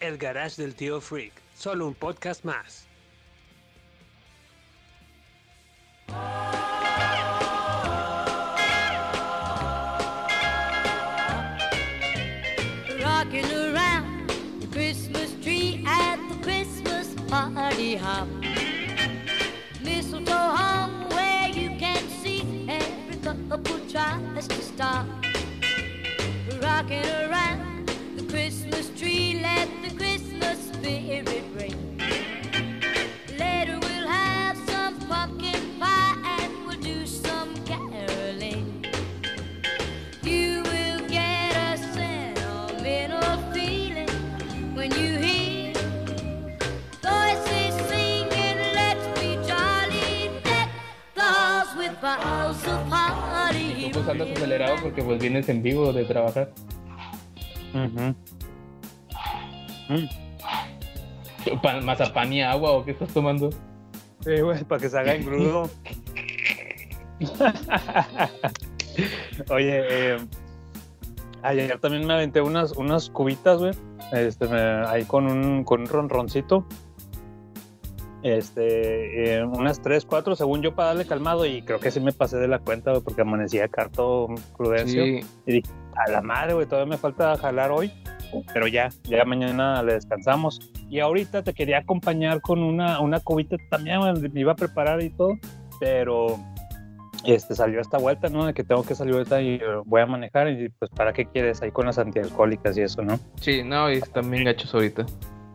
El Garage del Tío Freak, solo un podcast más. rocking around the Christmas tree at the Christmas party hop. Mistletoe hung where you can see every couple tries to stop. Rocking around the Christmas tree, let spirit ring. Later we'll have some pumpkin pie and we'll do some caroling. You will get a sentimental feeling when you hear voices singing, Let's be jolly, deck the halls with boughs of holly. Tú andas acelerado porque pues vienes en vivo de trabajar. Pa- ¿Mazapán y agua o qué estás tomando? Sí, güey, para que se haga engrudo. Oye, eh, ayer también me aventé unas, unas cubitas, güey. Este, me- ahí con un, con un ronroncito. Este, eh, unas 3, 4, según yo, para darle calmado. Y creo que sí me pasé de la cuenta, güey, porque amanecía acá todo prudencio. Sí, Y dije, a la madre, güey, todavía me falta jalar hoy. Pero ya, ya mañana le descansamos. Y ahorita te quería acompañar con una, una cubita también, me iba a preparar y todo. Pero este salió esta vuelta, ¿no? De que tengo que salir ahorita y eh, voy a manejar. Y pues, ¿para qué quieres ahí con las antialcohólicas y eso, no? sí, no, y están bien gachos ahorita.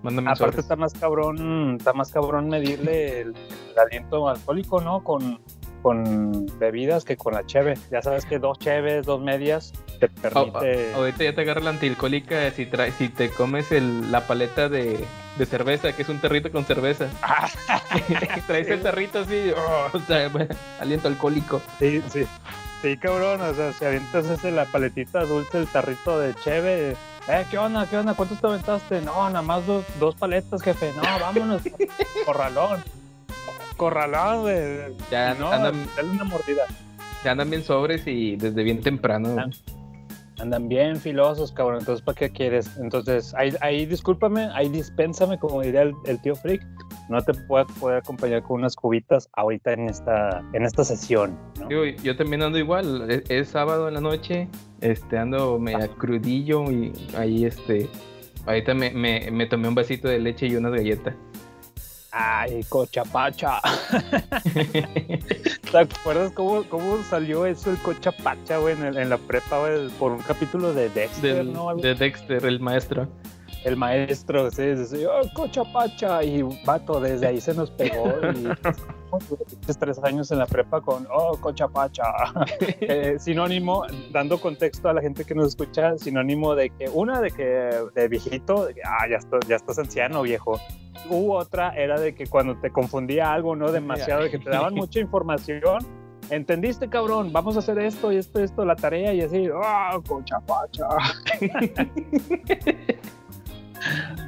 Mándame Aparte sobres. está más cabrón, está más cabrón medirle el, el aliento alcohólico, ¿no? Con, con bebidas que con la cheve. Ya sabes que dos cheves, dos medias te Ah, permite. ah, ahorita ya te agarra la antialcohólica si, trae, si te comes el, la paleta de, de cerveza, que es un tarrito con cerveza. Traes el tarrito así, oh, o sea, bueno, aliento alcohólico. Sí, sí. Sí, cabrón, o sea, si avientas ese, la paletita dulce, el tarrito de cheve, eh, ¿qué onda? ¿Qué onda? ¿Cuántos te aventaste? No, nada más dos, dos paletas, jefe. No, vámonos. Corralón. Corralón, güey. Ya no, andan, dale una mordida. ya andan bien sobres y desde bien temprano. Ah. Andan bien filosos, cabrón. Entonces, ¿para qué quieres? Entonces, ahí, ahí discúlpame, ahí dispénsame, como diría el, el tío Freak. No te puedo poder acompañar con unas cubitas ahorita en esta, en esta sesión. ¿no? Digo, yo también ando igual, es, es sábado en la noche, este, ando media crudillo y ahí este, ahorita me, me, me tomé un vasito de leche y unas galletas. Ay, cochapacha. ¿Te acuerdas cómo, cómo salió eso el cochapacha, güey, en, el- en la prepa, güey, por un capítulo de Dexter, Del, ¿no? Algo- de Dexter, el maestro. El maestro, sí, decía, oh, cochapacha, y vato, desde ahí se nos pegó. Y estos tres años en la prepa con, oh, cochapacha. Eh, sinónimo, dando contexto a la gente que nos escucha, sinónimo de que, una, de que de viejito, de que, ah, ya estás, ya estás anciano, viejo. U otra era de que cuando te confundía algo, ¿no? Demasiado, de que te daban mucha información. ¿Entendiste, cabrón? Vamos a hacer esto y esto, esto, la tarea y así, ¡ah, cochapacha!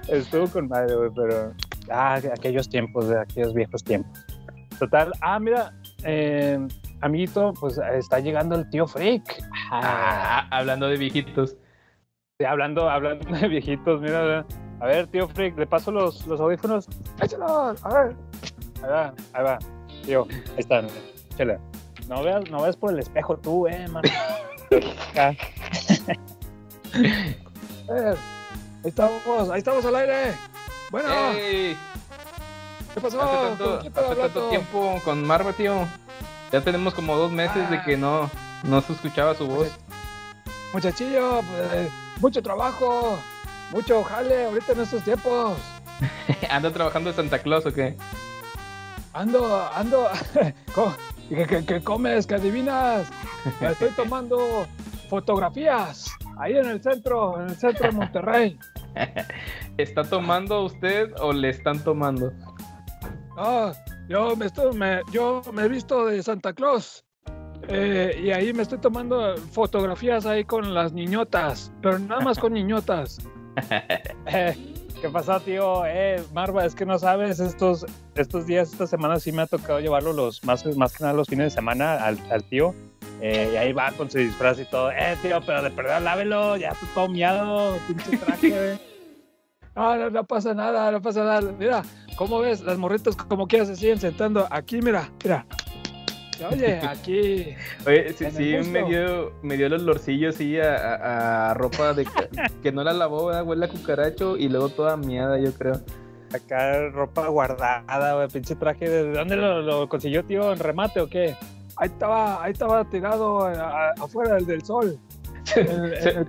Estuvo con madre, güey, pero. Ah, aquellos tiempos, de aquellos viejos tiempos. Total. Ah, mira, eh, amiguito, pues está llegando el tío Freak. Ah, hablando de viejitos. Sí, hablando, hablando de viejitos, mira. A ver, tío Freak, le paso los, los audífonos. Échalos, a ver. Ahí va, ahí va. Tío, ahí están. Échale. No veas, no veas por el espejo tú, eh, man. Eh, ahí estamos, ahí estamos al aire. Bueno. ¿Qué pasó? Hace tanto, ¿Con quién estaba hace tanto tiempo con Marva, tío. Ya tenemos como dos meses de Ah. que no, no se escuchaba su voz. Muchachillo, pues, mucho trabajo, mucho jale ahorita en estos tiempos. ¿Anda trabajando de Santa Claus o qué? Ando, ando. ¿Qué, qué- qué comes? ¿Qué adivinas? Me estoy tomando fotografías ahí en el centro, en el centro de Monterrey. ¿Está tomando usted o le están tomando? Ah, yo me estoy, me, yo me he visto de Santa Claus. eh, y ahí me estoy tomando fotografías ahí con las niñotas, pero nada más con niñotas. Eh, ¿Qué pasa, tío? Eh, Marva, es que no sabes, estos, estos días, esta semana sí me ha tocado llevarlo los, más, más que nada los fines de semana al, al tío. Eh, y ahí va con su disfraz y todo. Eh, tío, pero de verdad, lávelo, ya tú todo miado, pinche traje. Ah, no, no pasa nada, no pasa nada. Mira, ¿cómo ves? Las morritas como quieras se siguen sentando. Aquí, mira, mira. Oye, aquí. Oye, sí, sí me dio, me dio el olorcillo sí a, a- a ropa de que, no la lavó, ¿verdad? huele a cucaracho y luego toda miada, yo creo. Acá ropa guardada, güey, pinche traje. ¿De dónde lo, lo consiguió, tío? ¿En remate o qué? Ahí estaba, ahí estaba tirado a- a- afuera del, del sol. El-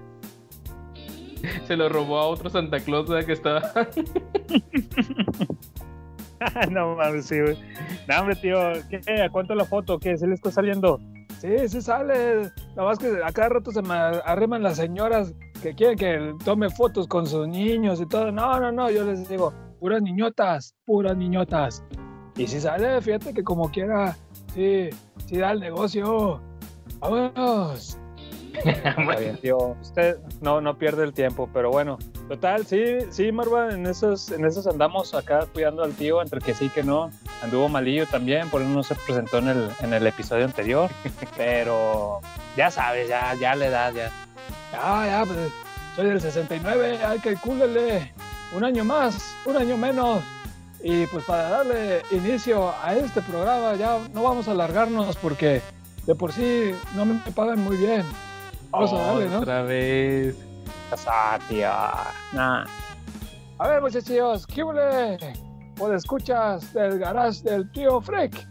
se lo robó a otro Santa Claus ¿verdad? que estaba. no mames, sí, güey. No, hombre, tío, ¿qué? ¿A cuánto la foto? ¿Qué? ¿Se le está saliendo? Sí, sí sale. Nada más que a cada rato se me arriman las señoras que quieren que tome fotos con sus niños y todo. No, no, no, yo les digo, puras niñotas, puras niñotas. Y si sale, fíjate que como quiera, sí, sí da el negocio. Vámonos. Tío. Usted no, no pierde el tiempo, pero bueno. Total, sí, sí, Marva, en esos, en esos andamos acá cuidando al tío, entre que sí que no. Anduvo malillo también, por eso no se presentó en el, en el episodio anterior. Pero ya sabes, ya, ya la edad, ya. Ya, ya, pues soy del 69, hay que calcúlele. Un año más, un año menos. Y pues para darle inicio a este programa, ya no vamos a alargarnos porque de por sí no me pagan muy bien. Vamos a darle, ¿no? Otra vez. Tío. Nah. A ver, muchachos, ¿qué huele? ¿O escuchas del garage del tío Freak?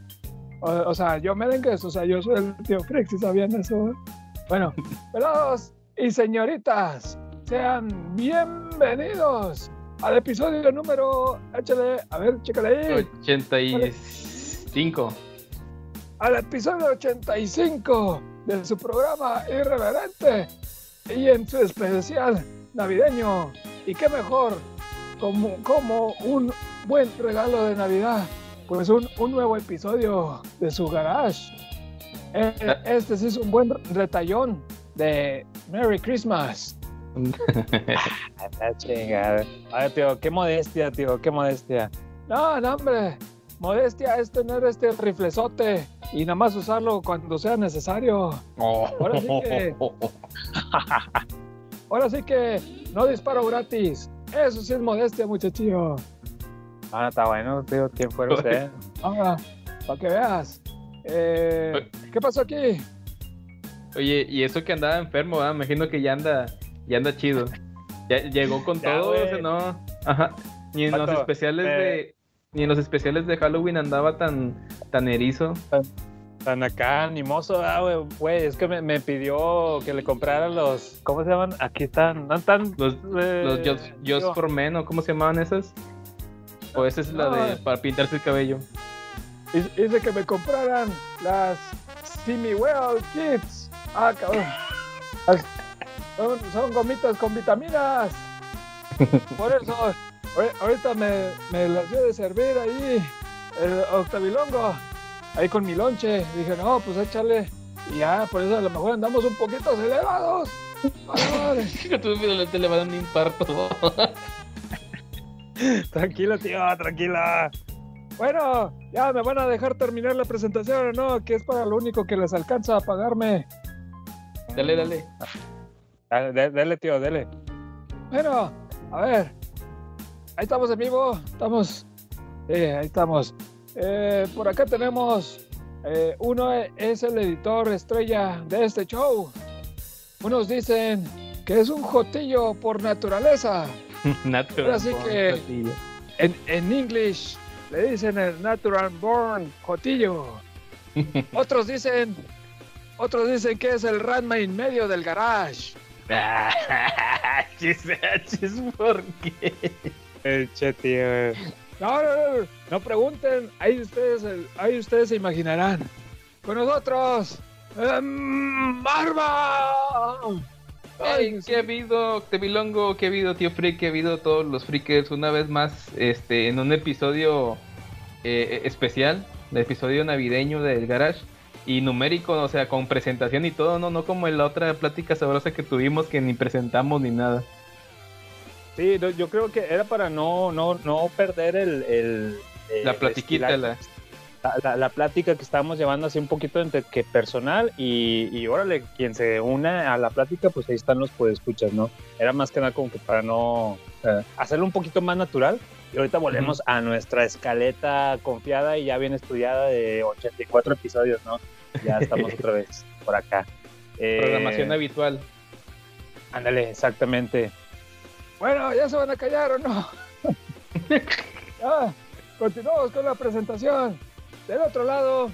O, o sea, yo merengues, o sea, yo soy el tío Freak, si sabían eso. Bueno, pelados y señoritas, sean bienvenidos al episodio número, échale, a ver, chécale ahí, 85. al episodio 85 de su programa Irreverente y en su especial navideño. Y qué mejor, como, como un buen regalo de Navidad, pues un, un nuevo episodio de su garage. Eh, Este sí es un buen retallón de Merry Christmas. La chingada. A ver, tío, qué modestia, tío, qué modestia. No, no, hombre. Modestia es tener este riflezote y nada más usarlo cuando sea necesario. Ahora sí que- Ahora sí que no disparo gratis. Eso sí es modestia, muchachillo. Ah, no, está bueno, tío, ¿quién fue usted? Ahora, para que veas. Eh, ¿Qué pasó aquí? Oye, y eso que andaba enfermo, ¿verdad? me imagino que ya anda, ya anda chido. Ya llegó con Ya, todo, güey. ese no. Ajá. Ni en los especiales eh. Ni en los especiales de Halloween andaba tan, tan erizo. Tan acá, animoso, ah, güey, es que me, me pidió que le comprara los, ¿cómo se llaman? Aquí están, no están, Los, eh, los Just, for Men, ¿o cómo se llamaban esas? O esa es la de para pintarse el cabello. Dice que me compraran las Simi Well Kids. Ah, cabrón. Las- Son, son gomitas con vitaminas. Por eso, ahorita me, me las dio de servir ahí el octavilongo. Ahí con mi lonche. Dije, no, pues échale. Y ya, por eso a lo mejor andamos un poquito. Que tú le va a dar un infarto. tranquilo, tío, tranquilo. Bueno, ya me van a dejar terminar la presentación, ¿o ¿no? Que es para lo único que les alcanza a pagarme. dale, dale. Dale, de- dele, tío, dele. Bueno, a ver. Ahí estamos en vivo. Estamos. Sí, ahí estamos. Eh, por acá tenemos. eh, uno es el editor estrella de este show. Unos dicen que es un jotillo por naturaleza. Natural. Ahora sí born que-. En, en English le dicen el natural born jotillo. Otros dicen. Otros dicen que es el Ranma en medio del garage. Chis, chis, ¿por qué? El che, tío. No, no, no, no pregunten, ahí ustedes, ahí ustedes se imaginarán. Con nosotros, em, Marva. Ay, ¿qué ha habido, Tevilongo? ¿Qué ha habido, tío Freak? ¿Qué ha habido todos los freakers? Una vez más, este, en un episodio eh, especial, el episodio navideño del Garage y numérico, o sea, con presentación y todo, no, no como en la otra plática sabrosa que tuvimos que ni presentamos ni nada. Sí, yo creo que era para no, no, no perder el, el- La el platiquita, la- la, la- la plática que estábamos llevando así un poquito entre que personal y, y órale, quien se una a la plática, pues ahí están los escuchas, ¿no? Era más que nada como que para no eh, hacerlo un poquito más natural. Y ahorita volvemos a nuestra escaleta confiada y ya bien estudiada de 84 episodios, ¿no? Ya estamos otra vez por acá. Eh, Programación habitual. Ándale, exactamente. Bueno, ¿ya se van a callar o no? continuamos con la presentación. Del otro lado,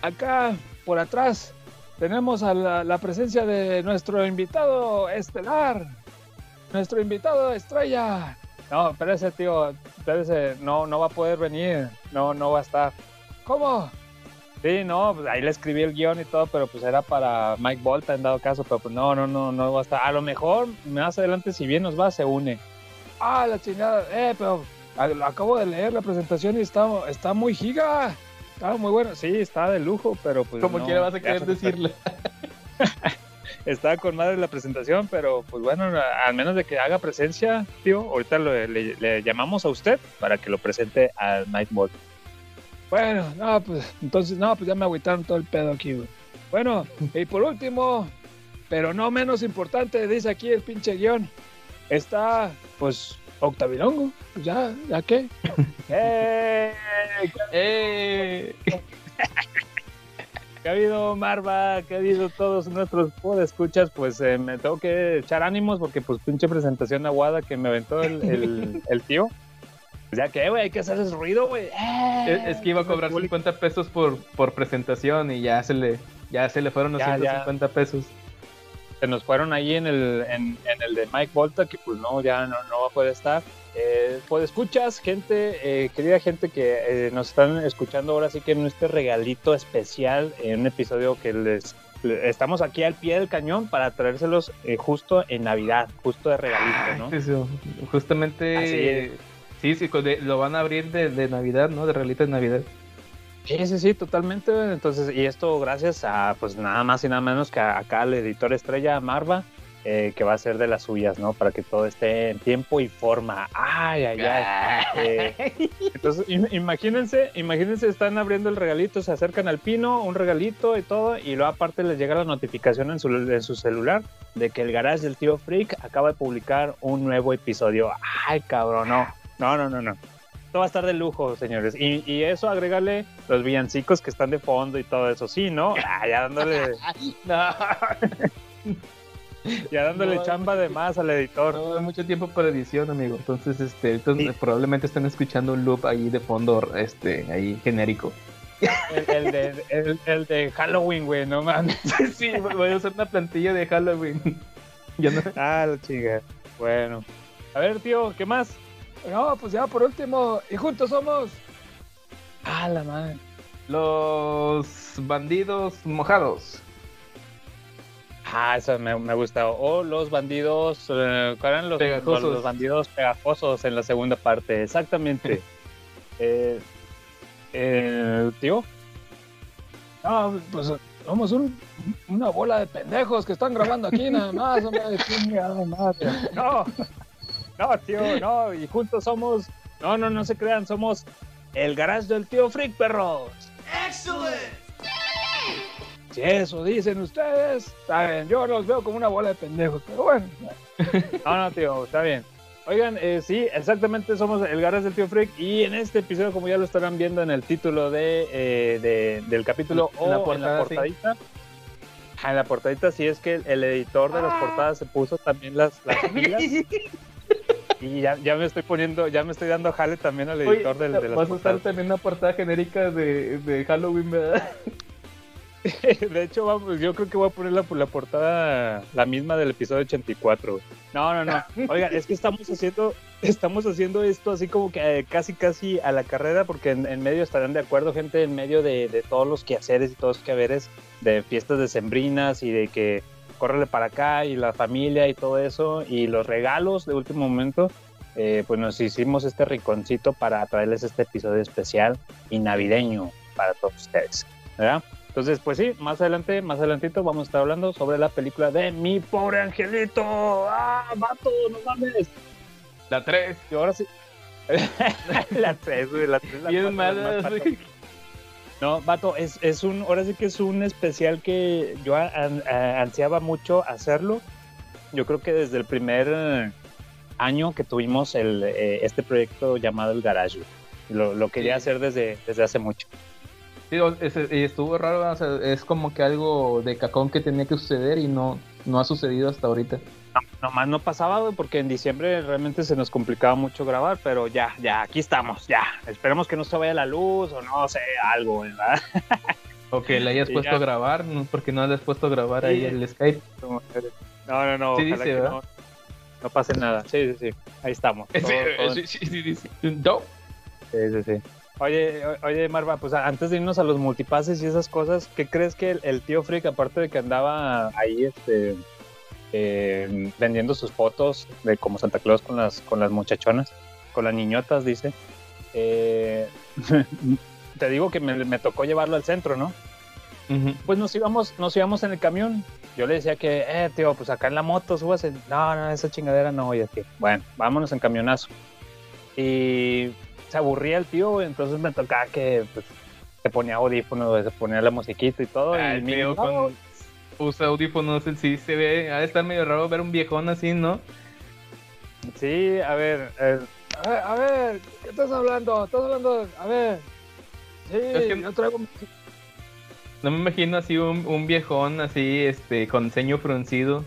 acá, por atrás, tenemos a la, la presencia de nuestro invitado estelar. Nuestro invitado estrella. No, espérese, tío, espérese, no, no va a poder venir, no, no va a estar. ¿Cómo? Sí, no, pues ahí le escribí el guion y todo, pero pues era para Mike Volta en dado caso, pero pues no, no, no, no va a estar. A lo mejor más adelante, si bien nos va, se une. Ah, la chingada. Eh, pero acabo de leer la presentación y está, está muy giga. Está muy bueno. Sí, está de lujo, pero pues. Como no, quiera vas a querer decirle. Está con madre la presentación, pero pues bueno, al menos de que haga presencia, tío, ahorita lo- le, le llamamos a usted para que lo presente al Mike Volta. Bueno, no, pues entonces, no, pues ya me agüitaron todo el pedo aquí, güey. Bueno, y por último, pero no menos importante, dice aquí el pinche guion, está, pues, Octavilongo. Pues ya, ¿ya qué? ¡Eh! ¡Eh! ¿Qué ha habido, Marva? ¿Qué ha habido todos nuestros escuchas? Pues eh, me tengo que echar ánimos porque pues pinche presentación aguada que me aventó el, el, el tío. Pues ya que, güey, hay que hacerles ruido, güey. ¡Eh! Es, es que iba a cobrar 50 pesos por, por presentación y ya se le, ya se le fueron los Ya, ya. 150 pesos. se nos fueron ahí en el, en, en el de Mike Volta, que pues no, ya no, no va a poder estar. Eh, pues escuchas, gente, eh, querida gente que eh, nos están escuchando ahora sí que en este regalito especial, en un episodio que les, le- estamos aquí al pie del cañón para traérselos eh, justo en Navidad, justo de regalito, ¿no? Eso, justamente. Sí, sí, lo van a abrir de, de Navidad, ¿no? De regalito de Navidad. Sí, sí, sí, totalmente. Entonces, y esto gracias a, pues nada más y nada menos que a- acá al editor estrella Marva, eh, que va a ser de las suyas, ¿no? Para que todo esté en tiempo y forma. Ay, ay, ay. Eh, entonces, im- imagínense, imagínense, están abriendo el regalito, se acercan al pino, un regalito y todo, y luego aparte les llega la notificación en su, en su celular de que el garage del tío Freak acaba de publicar un nuevo episodio. Ay, cabrón, no. No, no, no, no. Esto va a estar de lujo, señores. Y, y eso, agregarle los villancicos que están de fondo y todo eso. Sí, ¿no? Ah, ya dándole, ya dándole No, chamba de más al editor. No hay mucho tiempo para edición, amigo. Entonces, este, entonces, probablemente estén escuchando un loop ahí de fondo, este, ahí genérico. El, el de, el, el de Halloween, güey, no mames. sí, voy a usar una plantilla de Halloween. Ya no. Ah, la chica. Bueno. A ver, tío, ¿qué más? No, pues ya por último, y juntos somos. Ah, la madre. Los bandidos mojados. Ah, eso me, me gusta. O los bandidos, eh, ¿cuál eran los, Pegajosos. los, los bandidos pegajosos en la segunda parte? Exactamente. eh, eh, tío. No, pues somos un- una bola de pendejos que están grabando aquí nada más, hombre, chingada madre. No, no, tío, no. Y juntos somos. No, no, no se crean, somos el garage del tío Freak, perros. Si eso dicen ustedes, está bien, yo los veo como una bola de pendejos, pero bueno. No, no, tío, está bien. Oigan, eh, sí, exactamente somos el Garras del Tío Freak y en este episodio, como ya lo estarán viendo en el título de, eh, de- del capítulo En la o en la portada, sí. portadita, Ah, en la portadita sí es que el, el editor de las portadas se puso también las, las pilas y ya, ya me estoy poniendo, ya me estoy dando jale también al Oye, editor del- de, las vas a usar también una portada genérica de, de Halloween, ¿verdad? De hecho, vamos, yo creo que voy a poner la, la portada la misma del episodio 84. güey. No, no, no. Oigan, es que estamos haciendo, estamos haciendo esto así como que eh, casi, casi a la carrera, porque en, en medio estarán de acuerdo, gente, en medio de, de todos los quehaceres y todos los quehaceres de fiestas decembrinas y de que córrele para acá y la familia y todo eso y los regalos de último momento, eh, pues nos hicimos este rinconcito para traerles este episodio especial y navideño para todos ustedes, ¿verdad? Entonces, pues sí, más adelante, más adelantito vamos a estar hablando sobre la película de Mi Pobre Angelito. ¡Ah, vato, no mames! La 3. Y ahora sí. la 3, güey, la 3. Bien mala. No, vato, es, es un, ahora sí que es un especial que yo an- a- ansiaba mucho hacerlo. Yo creo que desde el primer año que tuvimos el, eh, este proyecto llamado El Garage. Lo, lo quería Sí. hacer desde, desde hace mucho. Sí, y estuvo raro, o sea, es como que algo de cacón que tenía que suceder y no, no ha sucedido hasta ahorita. Nomás no pasaba, güey, porque en diciembre realmente se nos complicaba mucho grabar, pero ya, ya, aquí estamos, ya. Esperemos que no se vaya la luz o no sé, algo, ¿verdad? O que le hayas Y puesto ya. a grabar, ¿no? porque no le has puesto a grabar ahí el Skype. No, no, no, Sí dice, que no, no pase nada. Sí, sí, sí, ahí estamos. Todo- Sí, sí, sí, sí. No. Sí, sí, sí. Oye, oye, Marva, pues antes de irnos a los multipases y esas cosas, ¿qué crees que el, el tío Freak, aparte de que andaba ahí este, eh, vendiendo sus fotos de como Santa Claus con las, con las muchachonas, con las niñotas, dice? eh, te digo que me, me tocó llevarlo al centro, ¿no? Pues nos íbamos, nos íbamos en el camión. Yo le decía que, eh, tío, pues acá en la moto, súbase. No, no, esa chingadera no, así. Bueno, vámonos en camionazo. Y se aburría el tío, entonces me tocaba que pues, se ponía audífonos, se ponía la musiquita y todo. Ah, y el no, con usa audífonos, él sí se ve, ha de estar medio raro ver un viejón así, ¿no? Sí, a ver, eh, A ver, a ver, ¿qué estás hablando? ¿Estás hablando? A ver. Sí, Es que- yo traigo. No me imagino así un, un viejón así, este, con ceño fruncido.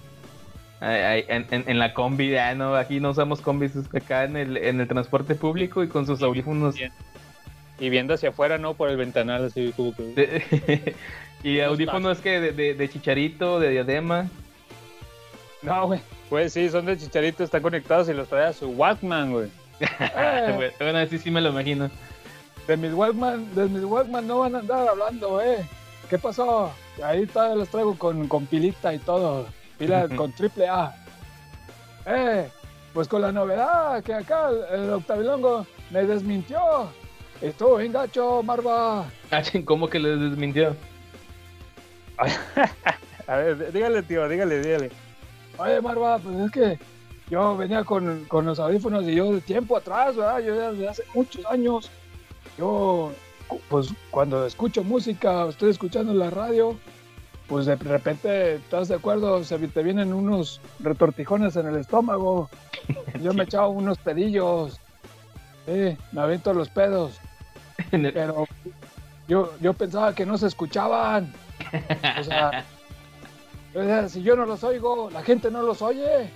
Ay, ay, en, en- en la combi, ya no, aquí no usamos combis, acá en el, en el transporte público y con sus audífonos. y viendo hacia afuera, ¿no? Por el ventanal, así como que... y audífonos que de, de- de chicharito, de diadema. No, güey. Pues sí, son de chicharito, están conectados y los trae a su Walkman, güey. Bueno, bueno, así sí me lo imagino. De mis Walkman, de mis Walkman no van a andar hablando, ¿eh? ¿Qué pasó? Ahí todavía los traigo con, con pilita y todo. Pila con triple A. Eh, pues con la novedad que acá el, el Octavilongo me desmintió. Estuvo bien gacho, Marva. ¿Cómo que les desmintió? A ver, dígale, tío, dígale, dígale. Oye, Marva, pues es que yo venía con, con los audífonos y yo de tiempo atrás, ¿verdad? Yo desde hace muchos años, yo, pues cuando escucho música, estoy escuchando la radio, pues de repente, ¿estás de acuerdo? Se te vienen unos retortijones en el estómago. Yo me echaba unos pedillos. Sí, me aviento los pedos. Pero yo, yo pensaba que no se escuchaban. O sea, si yo no los oigo, la gente no los oye.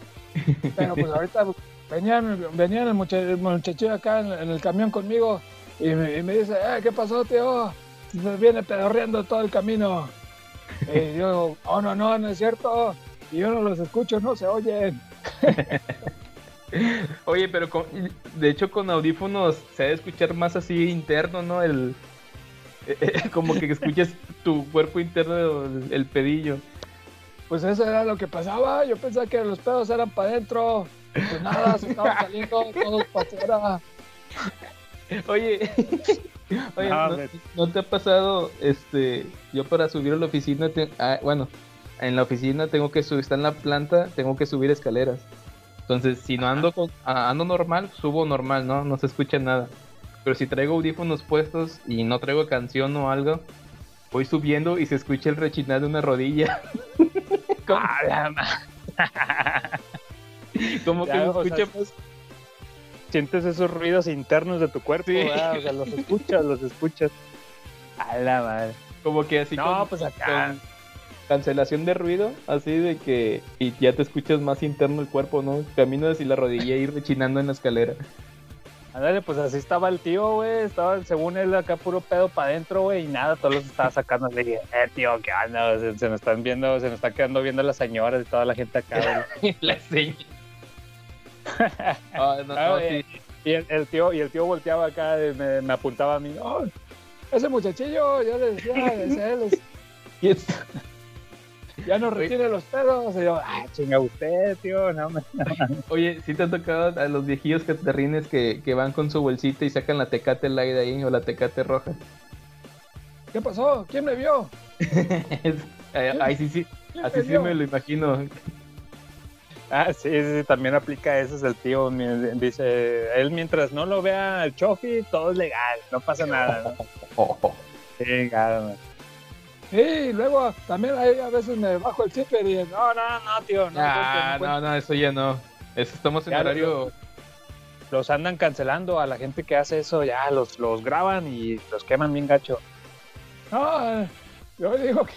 Pero pues ahorita venían, venían el, muchachillo acá en, el camión conmigo y me, dice, eh, ¿qué pasó, tío? Me viene pedorreando todo el camino. Y yo, oh, no, no, no es cierto. Y yo no los escucho, no se oyen. Oye, pero con- de hecho con audífonos se debe escuchar más así interno, ¿no? El como que escuchas tu cuerpo interno, el, pedillo. Pues eso era lo que pasaba. Yo pensaba que los pedos eran para adentro. Pues nada, se estaban saliendo todos para afuera. Oye, oye, No, ¿no, me- no te ha pasado, este, yo para subir a la oficina, te- ah, bueno, en la oficina tengo que subir, está en la planta, tengo que subir escaleras. Entonces, si no ando con, ah, ando normal, subo normal, ¿no? No se escucha nada. Pero si traigo audífonos puestos y no traigo canción o algo, voy subiendo y se escucha el rechinar de una rodilla. como, ¡A la ma- como que se sea, escucha más Sientes esos ruidos internos de tu cuerpo, Sí. ¿verdad? O sea, los escuchas, los escuchas. A la madre. Como que así No, con, pues acá. con cancelación de ruido, así de que y ya te escuchas más interno el cuerpo, ¿no? Caminas y la rodilla ir rechinando en la escalera. Ándale, pues así estaba el tío, güey. Estaba, según él, acá puro pedo para adentro, güey. Y nada, todos los estaba sacando. Le dije, eh, tío, ¿qué onda? Se, se nos están viendo, se nos está quedando viendo las señoras y toda la gente acá, güey. la seña. Ah, no, no, güey. sí. Y el, el tío, y el tío volteaba acá, y me, me apuntaba a mí. "Oh, Ese muchachillo, yo le decía, ese él es- Y, es- Ya no retiene los pedos. Y yo, ah, chinga usted, tío. No, me... Oye, ¿sí te ha tocado a los viejillos catarrines que, que van con su bolsita y sacan la tecate light ahí o la tecate roja? ¿Qué pasó? ¿Quién me vio? Eh, Ay, sí, sí. ¿Quién Así me sí me lo imagino. Ah, sí, sí, sí, también aplica ese es el tío. mi- Dice, él mientras no lo vea el chofi, todo es legal, no pasa nada. ¿no? Oh, oh. Chingada, man. Sí, y luego también ahí a veces me bajo el zipper y no, no, no, tío. No, Ah, no no, eso ya no. Eso estamos en Ya, horario. Los andan cancelando a la gente que hace eso, ya los, los graban y los queman bien gacho. No, yo digo que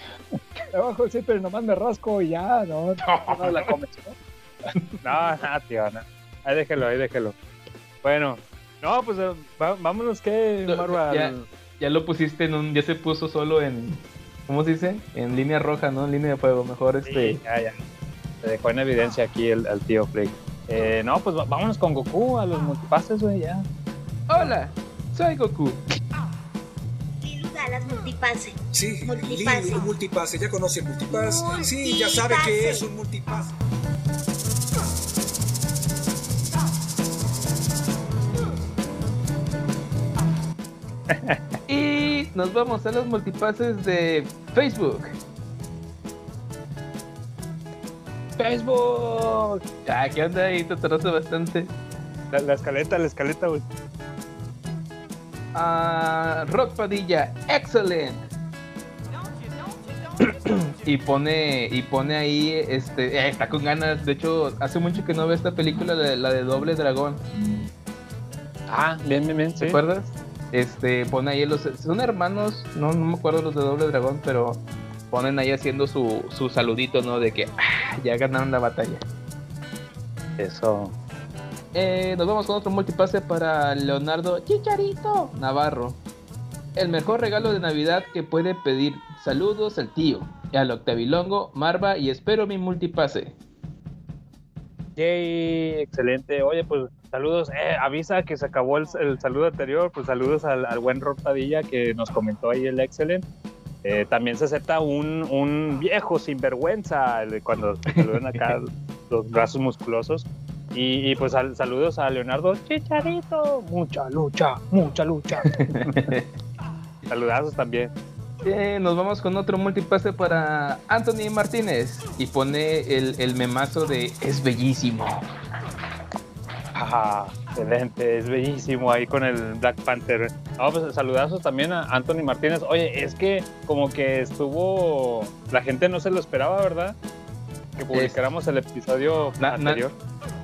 me bajo el zipper y nomás me rasco y ya, no, no, no la comes. ¿no? No, no, tío, no. Ahí déjelo, ahí déjelo. Bueno, no, pues eh, va- vámonos que, No, Marva, ya. Ya lo pusiste en un. Ya se puso solo en. ¿Cómo se dice? En línea roja, ¿no? En línea de fuego. Mejor este. Sí, ya, ya. Se dejó en evidencia aquí el, el tío Freak. Eh, no, pues vámonos con Goku a los multipases, güey, ya. Hola, soy Goku. Lilu Galas Multipase. Sí, Multipase. Un multipase. ¿Ya conoce el multipase? Sí, ya sabe Multipase. que es un multipase. Y nos vamos a los multipases de Facebook. Facebook. Ah, ¿qué onda ahí? Te tardaste bastante. La, la escaleta, la escaleta, güey. Ah, Rock Padilla, excelente. y pone y pone ahí este eh, está con ganas de hecho hace mucho que no ve esta película la, de- la de doble dragón Ah, bien, bien, bien, sí. ¿te acuerdas? Este pone ahí los son hermanos no, no me acuerdo los de doble dragón pero ponen ahí haciendo su, su saludito no de que ah, ya ganaron la batalla Eso. Eh, nos vamos con otro multipase para Leonardo Chicharito Navarro. El mejor regalo de Navidad que puede pedir. Saludos al tío, al Octavilongo, Marva y espero mi multipase. Yay, excelente. Oye, pues saludos. Eh, avisa que se acabó el, el saludo anterior. Pues saludos al, al buen Rotadilla que nos comentó ahí el excelente. Eh, también se acepta un, un viejo sinvergüenza cuando saludan acá los brazos musculosos. Y, y, pues al- saludos a Leonardo Chicharito. Mucha lucha, mucha lucha. Saludazos también. Nos vamos con otro multipase para Anthony Martínez y pone el, el memazo de es bellísimo. Ah, excelente, es bellísimo ahí con el Black Panther. No, pues saludazos también a Anthony Martínez. Oye, es que como que estuvo, la gente no se lo esperaba, ¿verdad? Que publicáramos el episodio Na- na- anterior.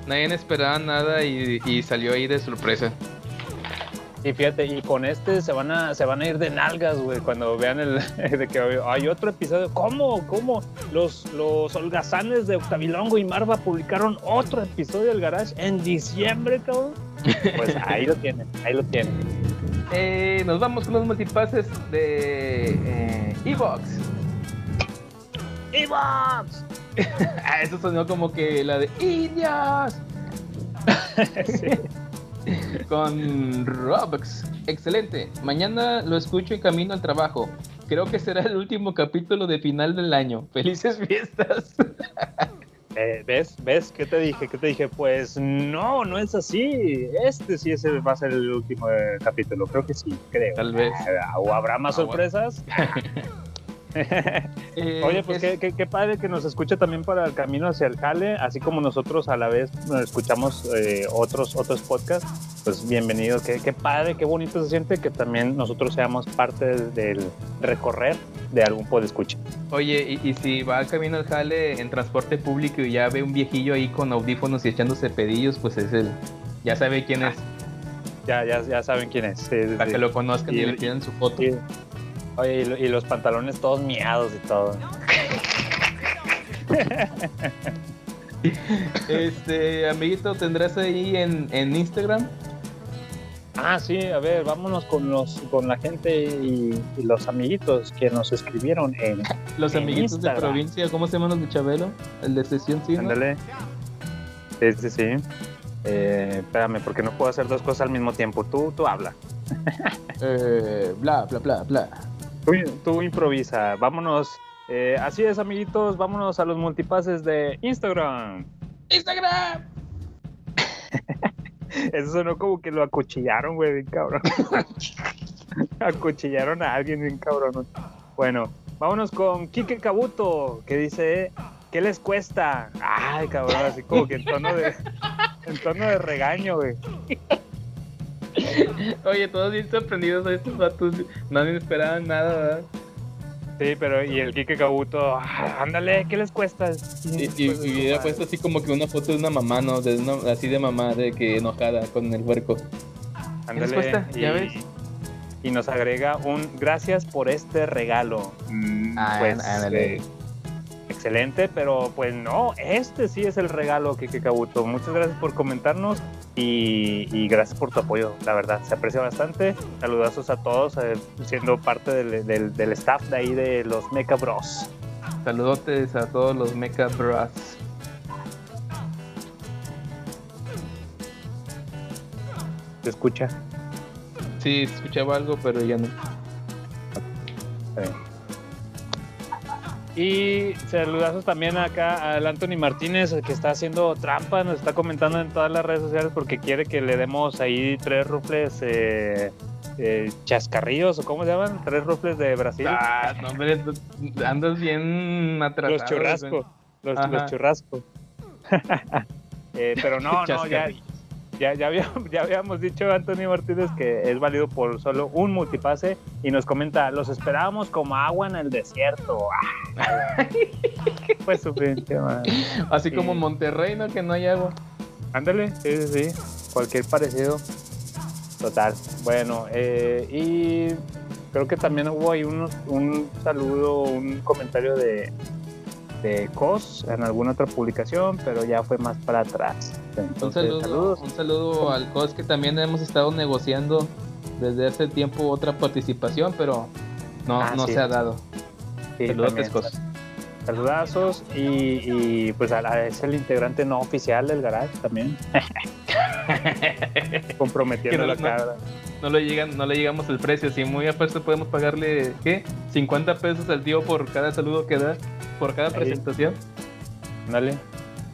Nadie esperaba nada y, y salió ahí de sorpresa. Y fíjate, y con este se van a, se van a ir de nalgas, güey, cuando vean el de que hay otro episodio. ¿Cómo? ¿Cómo? Los, los holgazanes de Octavilongo y Marva publicaron otro episodio del Garage en diciembre, cabrón. Pues ahí lo tienen, ahí lo tienen. Eh, nos vamos con los multipases de eh, Evox. ¡Evox! Ah, Eso sonó como que la de Indias. Con Robux. Excelente. Mañana lo escucho en camino al trabajo. Creo que será el último capítulo de final del año. Felices fiestas. Eh, ¿Ves? ¿Ves? ¿Qué te dije? ¿Qué te dije? Pues no, no es así. Este sí ese va a ser el último eh, capítulo. Creo que sí, creo. Tal vez. ¿O habrá más Ah, bueno. Eh, Oye, pues es- qué, qué- qué padre que nos escuche también para el camino hacia el jale, así como nosotros a la vez eh, escuchamos eh, otros, otros podcasts. Pues bienvenido, qué, qué padre, qué bonito se siente que también nosotros seamos parte del, del recorrer de algún podescucha. Oye, y, y si va camino al jale en transporte público y ya ve un viejillo ahí con audífonos y echándose pedillos, pues es el. Ya sabe quién es. Ya, ya, ya saben quién es. sí, Para sí. que lo conozcan y, Y- le pidan su foto. Oye, y, lo- y los pantalones todos miados y todo. Este, amiguito, ¿tendrás ahí en, en Instagram? Ah, sí, a ver, vámonos con los con la gente y, y los amiguitos que nos escribieron en Los en amiguitos Instagram. de provincia, ¿cómo se llaman los de Chabelo? El de sesión sí. Ándale. Sí, sí, sí. Eh, espérame, porque no puedo hacer dos cosas al mismo tiempo. Tú, tú habla. Eh, bla, bla, bla, bla. Tú, tú improvisa. Vámonos Eh, así es, amiguitos, vámonos a los multipases de Instagram. ¡Instagram! Eso sonó como que lo acuchillaron, güey, bien cabrón. acuchillaron a alguien bien cabrón. Bueno, vámonos con Kike Kabuto, que dice, ¿qué les cuesta? Ay, cabrón, así como que en tono de, en tono de regaño, güey. Oye, todos bien sorprendidos a estos vatos. Nadie esperaban nada, ¿verdad? Sí, pero y el Kike Kabuto, "Ah, ándale, ¿qué les cuesta? Y, y, y hubiera puesto así como que una foto de una mamá, ¿no? De una- así de mamá, de que enojada con el huerco. Ándale, les cuesta? ¿Ya y- ves? Y nos agrega un gracias por este regalo. Mm, Ah, pues, ándale. eh, excelente, pero pues no, este sí es el regalo, Kike Kabuto. Muchas gracias por comentarnos y, y gracias por tu apoyo, la verdad, se aprecia bastante. Saludazos a todos, eh, siendo parte del, del- del staff de ahí de los Mecha Bros. Saludotes a todos los Mecha Bros. ¿Se escucha? Sí, escuchaba algo, pero ya no. Y saludazos también acá al Anthony Martínez, que está haciendo trampa, nos está comentando en todas las redes sociales porque quiere que le demos ahí tres rufles eh, eh, chascarrillos, o cómo se llaman, tres rufles de Brasil. Ah, no, hombre, andas bien atrasado. los churrasco, los, los churrasco. Eh, pero no, no, ya. Ya, ya, habíamos, ya habíamos dicho Anthony Martínez que es válido por solo un multipase y nos comenta, los esperábamos como agua en el desierto. Pues su pinche madre. Así Sí. como Monterrey, ¿no? Que no hay agua. Ándale, sí, sí, sí. Cualquier parecido. Total. Bueno, eh, y creo que también hubo ahí unos, un saludo, un comentario de, de COS en alguna otra publicación, pero ya fue más para atrás. Un Entonces, saludo, saludos. un saludo al COS que también hemos estado negociando desde hace tiempo otra participación, pero no, Ah, no sí. se ha dado. Sí, Saludos. COS. Saludazos y, y, pues a la- es el integrante no oficial del garage también. Comprometiendo no- la no- cara. No le llegan, no le llegamos el precio. Si muy apuesto podemos pagarle ¿qué? 50 pesos al tío por cada saludo que da, por cada presentación. Dale.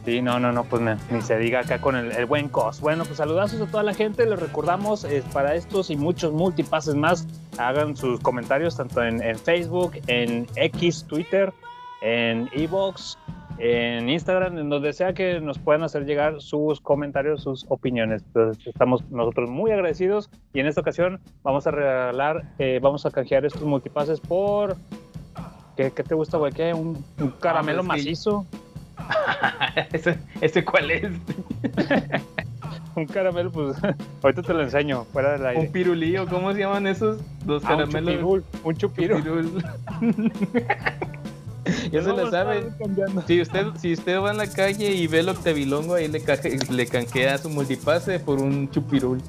Sí, no, no, no, pues me- ni se diga acá con el, el buen cos. Bueno, pues saludazos a toda la gente. Les recordamos eh, para estos y muchos multipases más. Hagan sus comentarios tanto en, en Facebook, en X, Twitter, en Evox, en Instagram, en donde sea que nos puedan hacer llegar sus comentarios, sus opiniones. Entonces, estamos nosotros muy agradecidos y en esta ocasión vamos a regalar, eh, vamos a canjear estos multipases por. ¿Qué, qué te gusta, güey? ¿Qué? ¿Un, un caramelo sí. macizo? ¿Ese, ¿Ese cuál es? Un caramelo, pues ahorita te lo enseño, fuera del aire. ¿Un pirulí o cómo se llaman esos? Los Ah, un caramelos. chupirul, un chupirul. Chupirul. ya se lo sabe. Si usted, si usted va en la calle y ve el octavilongo, ahí le, caje- le canjea su multipase por un chupirul.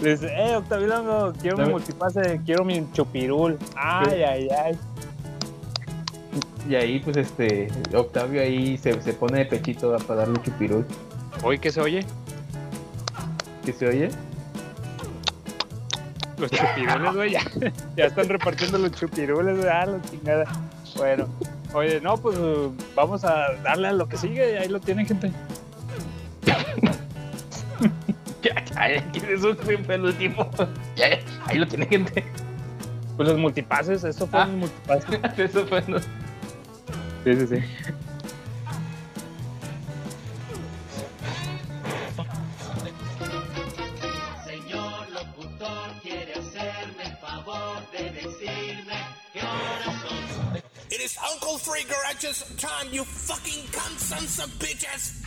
Le dice, eh, Octavilongo, quiero mi multipase, quiero mi chupirul. Ay, ay, ay. Y ahí, pues, este, Octavio ahí se, se pone de pechito para darle chupirul. ¿Hoy qué se oye? ¿Qué se oye? Los chupirules, güey, ya, ya están repartiendo los chupirules, güey, ah, la chingada. Bueno, oye, no, pues vamos a darle a lo que sigue, ahí lo tienen, gente. Ya, ya, ¿quién es un el último? Ya, ya, ahí lo tiene gente. Pues los multipases, eso fue Ah. un multipase. Eso fue, no. Sí, sí, sí. Señor locutor, quiere hacerme el favor de decirme qué horas son. It is Uncle Free Garage's time, you fucking cunt sons of bitches!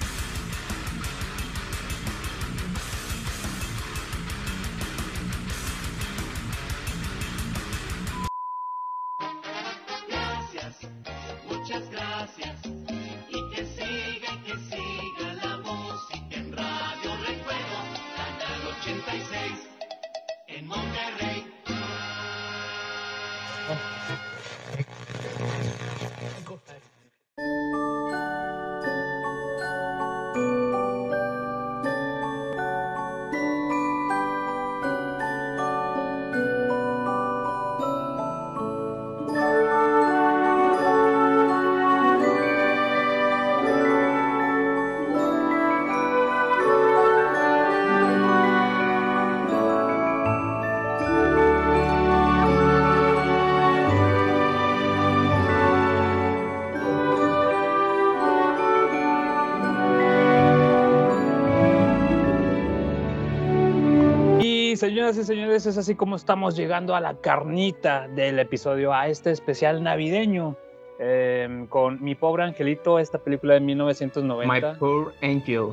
Señoras y señores, es así como estamos llegando a la carnita del episodio, a este especial navideño. eh, con Mi Pobre Angelito, esta película de 1990. My Poor Angel.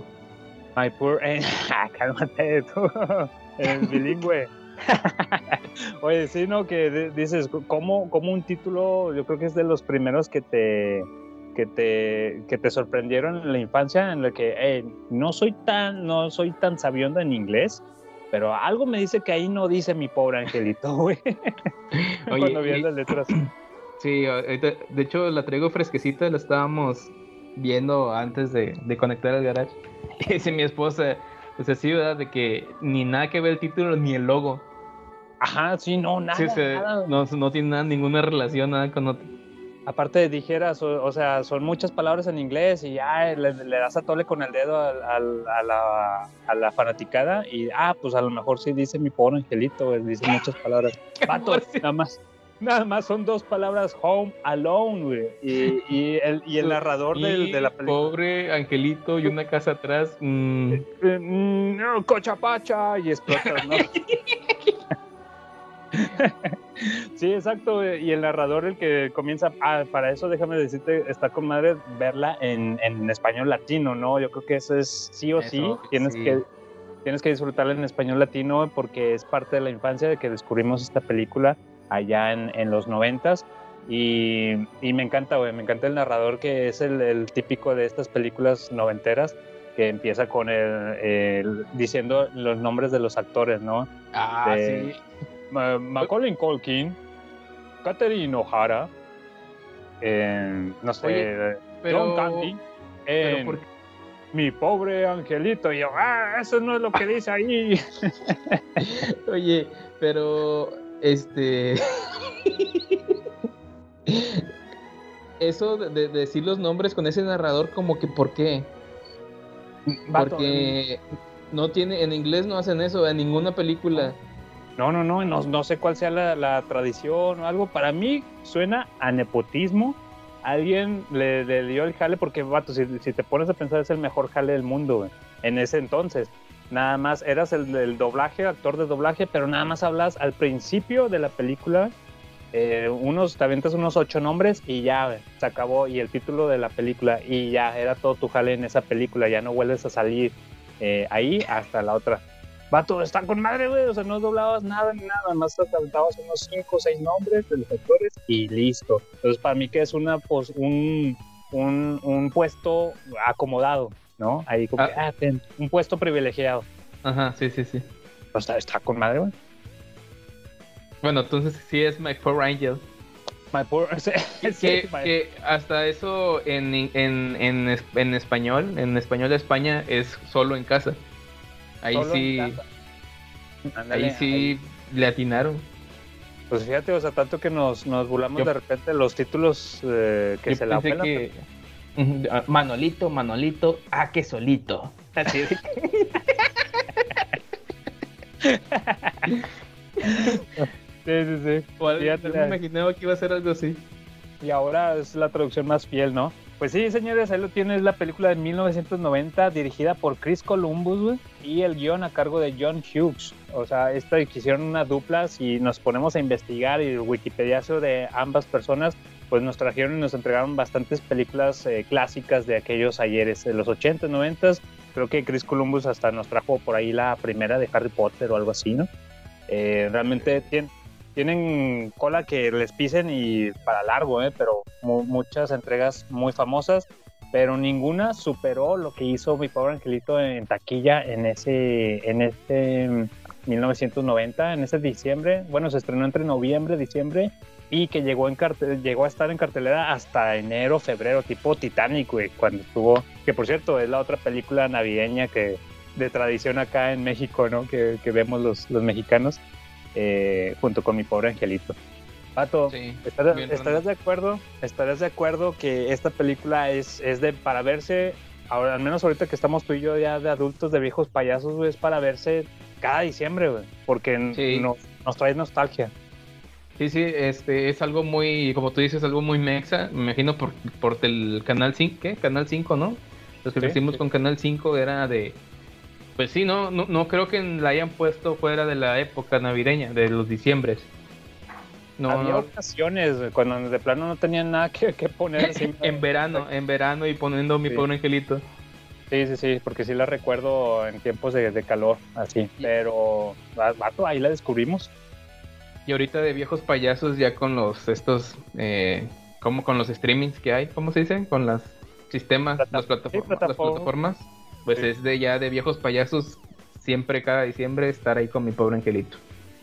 My Poor Angel. Cálmate tú. El bilingüe. Oye, sí, ¿no? Que di- dices, como, como un título, yo creo que es de los primeros que te, que te, que te sorprendieron en la infancia, en la que "Hey, no soy tan, no soy tan sabionda en inglés, pero algo me dice que ahí no dice mi pobre angelito, güey. Cuando vi las letras. Sí, ahorita- de hecho la traigo fresquecita, la estábamos viendo antes de, de conectar el garage. Y dice mi esposa, pues así, ¿verdad? De que ni nada que ver el título ni el logo. Ajá, sí, no, nada, Sí, o sea, nada. no, no tiene nada, ninguna relación nada con otro. Aparte dijeras, o, o sea, son muchas palabras en inglés y ya le, le das a tole con el dedo al- al- a, la, a la fanaticada y, ah, pues a lo mejor sí dice mi pobre angelito, dice muchas palabras. Vato, nada más, nada más son dos palabras, home, alone, güey. Y, y el, y el narrador del- de la película. Pobre angelito y una casa atrás. mm, eh, mm, no, cochapacha y explota, ¿no? Sí, exacto. Y el narrador, el que comienza, ah, para eso déjame decirte, está con madre verla en, en español latino, ¿no? Yo creo que eso es sí o sí. Eso, Tienes sí. que tienes que disfrutarla en español latino porque es parte de la infancia de que descubrimos esta película allá en, en los noventas. Y, y me encanta, güey, me encanta el narrador que es el, el típico de estas películas noventeras que empieza con el, el- diciendo los nombres de los actores, ¿no? Ah, De- sí. Ma- Macaulay Culkin, Catherine O'Hara, eh, no sé, Oye, pero- John Candy, pero ¿por Mi pobre angelito. Y yo, ah, eso no es lo que dice ahí. Oye, pero este. Eso de, de decir los nombres con ese narrador, como que ¿por qué? Porque no tiene, en inglés no hacen eso, en ninguna película. No, no, no, no, no sé cuál sea la, tradición o algo. Para mí suena a nepotismo. Alguien le, dio el jale porque, vato, si, si te pones a pensar, es el mejor jale del mundo. En ese entonces. Nada más, eras el, el doblaje, actor de doblaje, pero nada más hablas al principio de la película. eh, unos, te aventas unos ocho nombres y ya, se acabó. Y el título de la película, y ya, era todo tu jale en esa película. Ya no vuelves a salir eh, ahí hasta la otra. Vato, está con madre, güey. O sea, no doblabas nada ni nada. Más te aventabas unos cinco o seis nombres de los actores y listo. Entonces, para mí que es una, pues, un, un, un puesto acomodado, ¿no? Ahí como que, ah, ten, un puesto privilegiado. Ajá, sí, sí, sí. O sea, está con madre, güey. Bueno, entonces sí es My Poor Angel. My poor... sí, que, sí, my- que hasta eso en, en, en, en español, en español de España, es solo en casa. Ahí Solo sí, ahí sí le atinaron. Pues fíjate, o sea, tanto que nos, nos burlamos Yo- de repente los títulos eh, que Yo se la pensé pelan. que- ah, Manolito, Manolito, ah, que solito. Así de Sí, sí, sí. Fíjate, yo me imaginaba que iba a ser algo así. Y ahora es la traducción más fiel, ¿no? Pues sí, señores, ahí lo tienes, la película de 1990 dirigida por Chris Columbus, y el guion a cargo de John Hughes. O sea, esta que hicieron una dupla, si nos ponemos a investigar y el wikipediazo de ambas personas, pues nos trajeron y nos entregaron bastantes películas eh, clásicas de aquellos ayeres, de los 80, 90. Creo que Chris Columbus hasta nos trajo por ahí la primera de Harry Potter o algo así, ¿no? Eh, realmente tien- tienen cola que les pisen y para largo, ¿eh? pero mu- muchas entregas muy famosas, pero ninguna superó lo que hizo mi pobre angelito en taquilla en ese, en este mm, 1990, en ese diciembre. Bueno, se estrenó entre noviembre diciembre y que llegó, en cartel, llegó a estar en cartelera hasta enero, febrero, tipo Titanic, güey, cuando estuvo, que por cierto es la otra película navideña que de tradición acá en México, ¿no? Que, que vemos los, los mexicanos eh, junto con mi pobre angelito. Pato, Sí, ¿estarás, estarás de acuerdo? ¿Estarás de acuerdo que esta película es, es de para verse, ahora, al menos ahorita que estamos tú y yo ya de adultos, de viejos payasos, güey, es para verse cada diciembre, güey, porque Sí. nos, nos trae nostalgia. Sí, sí, este es algo muy, como tú dices, algo muy mexa. Me imagino por, por el canal 5, ¿qué? Canal 5, ¿no? Los que Sí, crecimos sí. con Canal 5 era de. Pues sí, no, no, no creo que la hayan puesto fuera de la época navideña, de los diciembres. No, Había no. ocasiones cuando de plano no tenían nada que, que poner. En verano, en verano y poniendo mi Sí. pobre angelito. Sí, sí, sí, porque sí la recuerdo en tiempos de, de calor, así. Pero, va- vato, ahí la descubrimos. Y ahorita de viejos payasos ya con los estos, eh, como con los streamings que hay, ¿cómo se dicen? Con las sistemas, las, plataformas, las plataformas. plataformas. Pues Sí. es de ya de viejos payasos, siempre cada diciembre estar ahí con mi pobre angelito.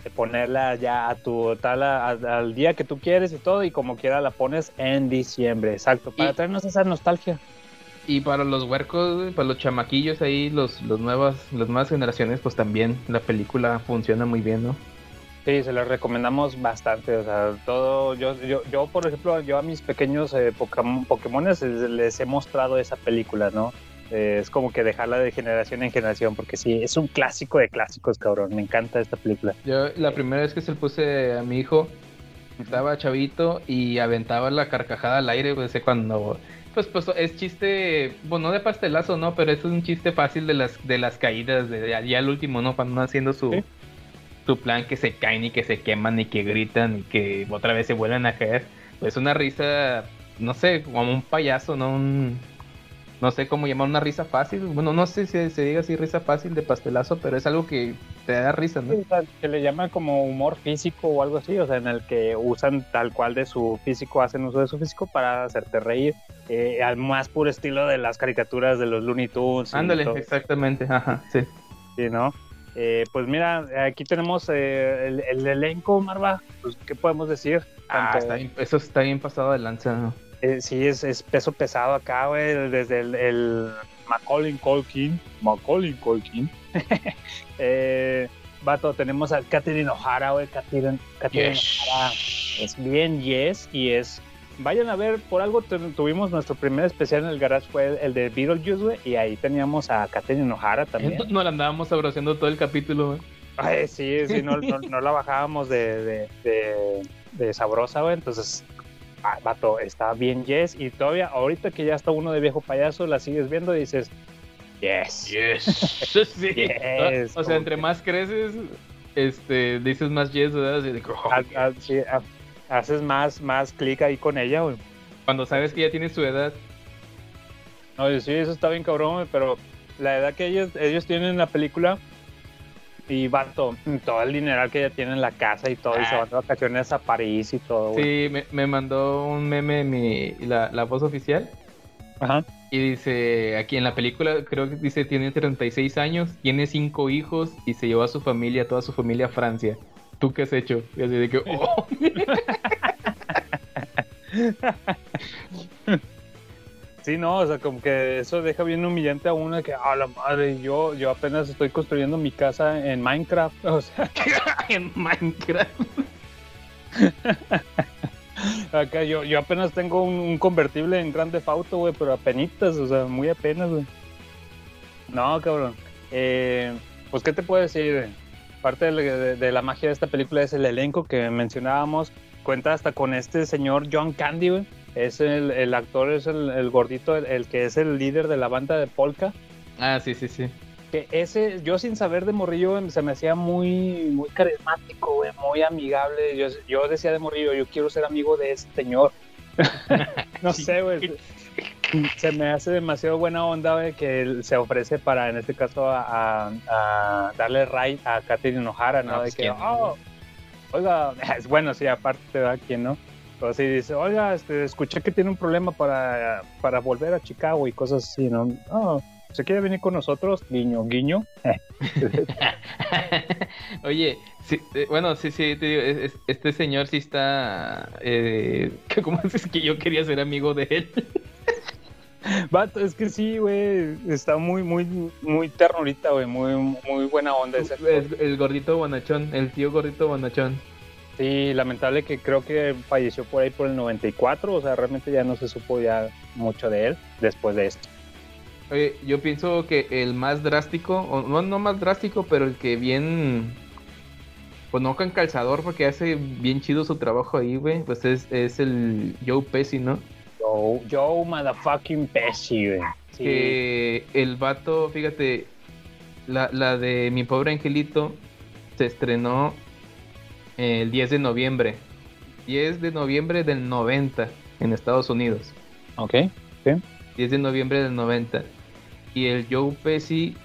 De ponerla ya a tu tal, a- a- al día que tú quieres y todo, y como quiera la pones en diciembre, exacto, para Y- traernos esa nostalgia. Y para los huercos, para los chamaquillos ahí, los, los nuevas, las nuevas generaciones, pues también la película funciona muy bien, ¿no? Sí, se las recomendamos bastante. O sea, todo. Yo, yo, yo por ejemplo, yo a mis pequeños eh, Pokémon, les he mostrado esa película, ¿no? Eh, es como que dejarla de generación en generación, porque sí, es un clásico de clásicos, cabrón. Me encanta esta película. Yo la primera vez que se lo puse a mi hijo, estaba chavito y aventaba la carcajada al aire, pues, cuando... Pues, pues es chiste, bueno, no de pastelazo, ¿no? Pero es un chiste fácil de las, de las caídas, de ya al último, ¿no? Cuando haciendo su, Sí. su plan que se caen y que se queman y que gritan y que otra vez se vuelven a caer. Pues una risa, no sé, como un payaso, ¿no? Un, no sé cómo llamar una risa fácil. Bueno, no sé si se diga así risa fácil de pastelazo, pero es algo que te da risa, ¿no? Que le llama como humor físico o algo así, o sea, en el que usan tal cual de su físico, hacen uso de su físico para hacerte reír, eh, al más puro estilo de las caricaturas de los Looney Tunes. Ándale, exactamente, ajá, sí. Sí, ¿no? Eh, pues mira, aquí tenemos eh, el, el elenco, Marva. Pues, ¿Qué podemos decir? Ah, Tanto- está bien- eso está bien pasado de lanza. ¿no? Eh, sí, es, es peso pesado acá, güey. Desde el, el Macaulay Culkin. Macaulay Culkin. eh, vato, tenemos a Catherine O'Hara, güey. Catherine Yes. O'Hara es bien yes y es... Vayan a ver, por algo tu- tuvimos nuestro primer especial en el garage, fue el de Beetlejuice, güey, y ahí teníamos a Catherine O'Hara también. No la andábamos abrazando todo el capítulo, güey. Ay, sí, sí, no, no, no la bajábamos de, de, de, de sabrosa, güey. Entonces, ah, vato, está bien yes. Y todavía, ahorita que ya está uno de viejo payaso, la sigues viendo y dices, yes. Yes. sí. Yes, o sea, entre más creces, este, dices más yes, ¿verdad? Así de oh, Ha- ha- sí, ha- haces más, más clic ahí con ella, güey. Cuando sabes que ya tiene su edad. No, sí, eso está bien cabrón, pero la edad que ellos, ellos tienen en la película y vato, todo el dineral que ella tiene en la casa y todo, y se van de vacaciones a París y todo, güey. Sí, me, me mandó un meme mi, la, la voz oficial. Ajá. Y dice, aquí en la película, creo que dice, tiene 36 años, tiene 5 hijos y se llevó a su familia, toda su familia a Francia. ¿Tú qué has hecho? Y así de que, oh. Sí, no, o sea, como que eso deja bien humillante a uno de que, a la madre, yo, yo apenas estoy construyendo mi casa en Minecraft, o sea, en Minecraft. acá yo, yo apenas tengo un, un convertible en Grande Auto, güey, pero apenitas, o sea, muy apenas, güey. No, cabrón. Eh, pues, ¿qué te puedo decir? Parte de- de la magia de esta película es el elenco que mencionábamos. Cuenta hasta con este señor John Candy, güey. Es el, el actor, es el, el gordito, el, el que es el líder de la banda de Polka. Ah, sí, sí, sí. que ese, yo sin saber de morrillo, güey, se me hacía muy, muy carismático, güey, muy amigable. Yo, yo decía de morrillo, yo quiero ser amigo de ese señor. no sé, güey. Se me hace demasiado buena onda, güey, que él se ofrece para, en este caso, a, a- a darle raid a Catherine O'Hara, ¿no? Ah, de pues, que, ¿quién no? oh, oiga, es bueno, sí, aparte te da quien, ¿no? Pero sí dice, oiga, este, escuché que tiene un problema para, para volver a Chicago y cosas así, ¿no? Oh, ¿se quiere venir con nosotros? Guiño, guiño. Oye, sí, eh, bueno, sí, sí, te digo, es- es- este señor sí está... Eh, ¿Cómo es que yo quería ser amigo de él? Vato, es que sí, güey, está muy, muy, muy ternurita, güey, muy, muy buena onda ese. El, el gordito bonachón, el tío gordito bonachón. Sí, lamentable que creo que falleció por ahí por el 94, o sea, realmente ya no se supo ya mucho de él después de esto. Oye, yo pienso que el más drástico, o no, no más drástico, pero el que bien... Pues no con calzador, porque hace bien chido su trabajo ahí, güey. Pues es, es el Joe Pesci, ¿no? Joe, Joe motherfucking Pesci, güey. Sí. Que el vato, fíjate, la, la de Mi Pobre Angelito se estrenó el 10 de noviembre. 10 de noviembre del 90 en Estados Unidos. Ok, sí. 10 de noviembre del 90. Y el Joe Pesci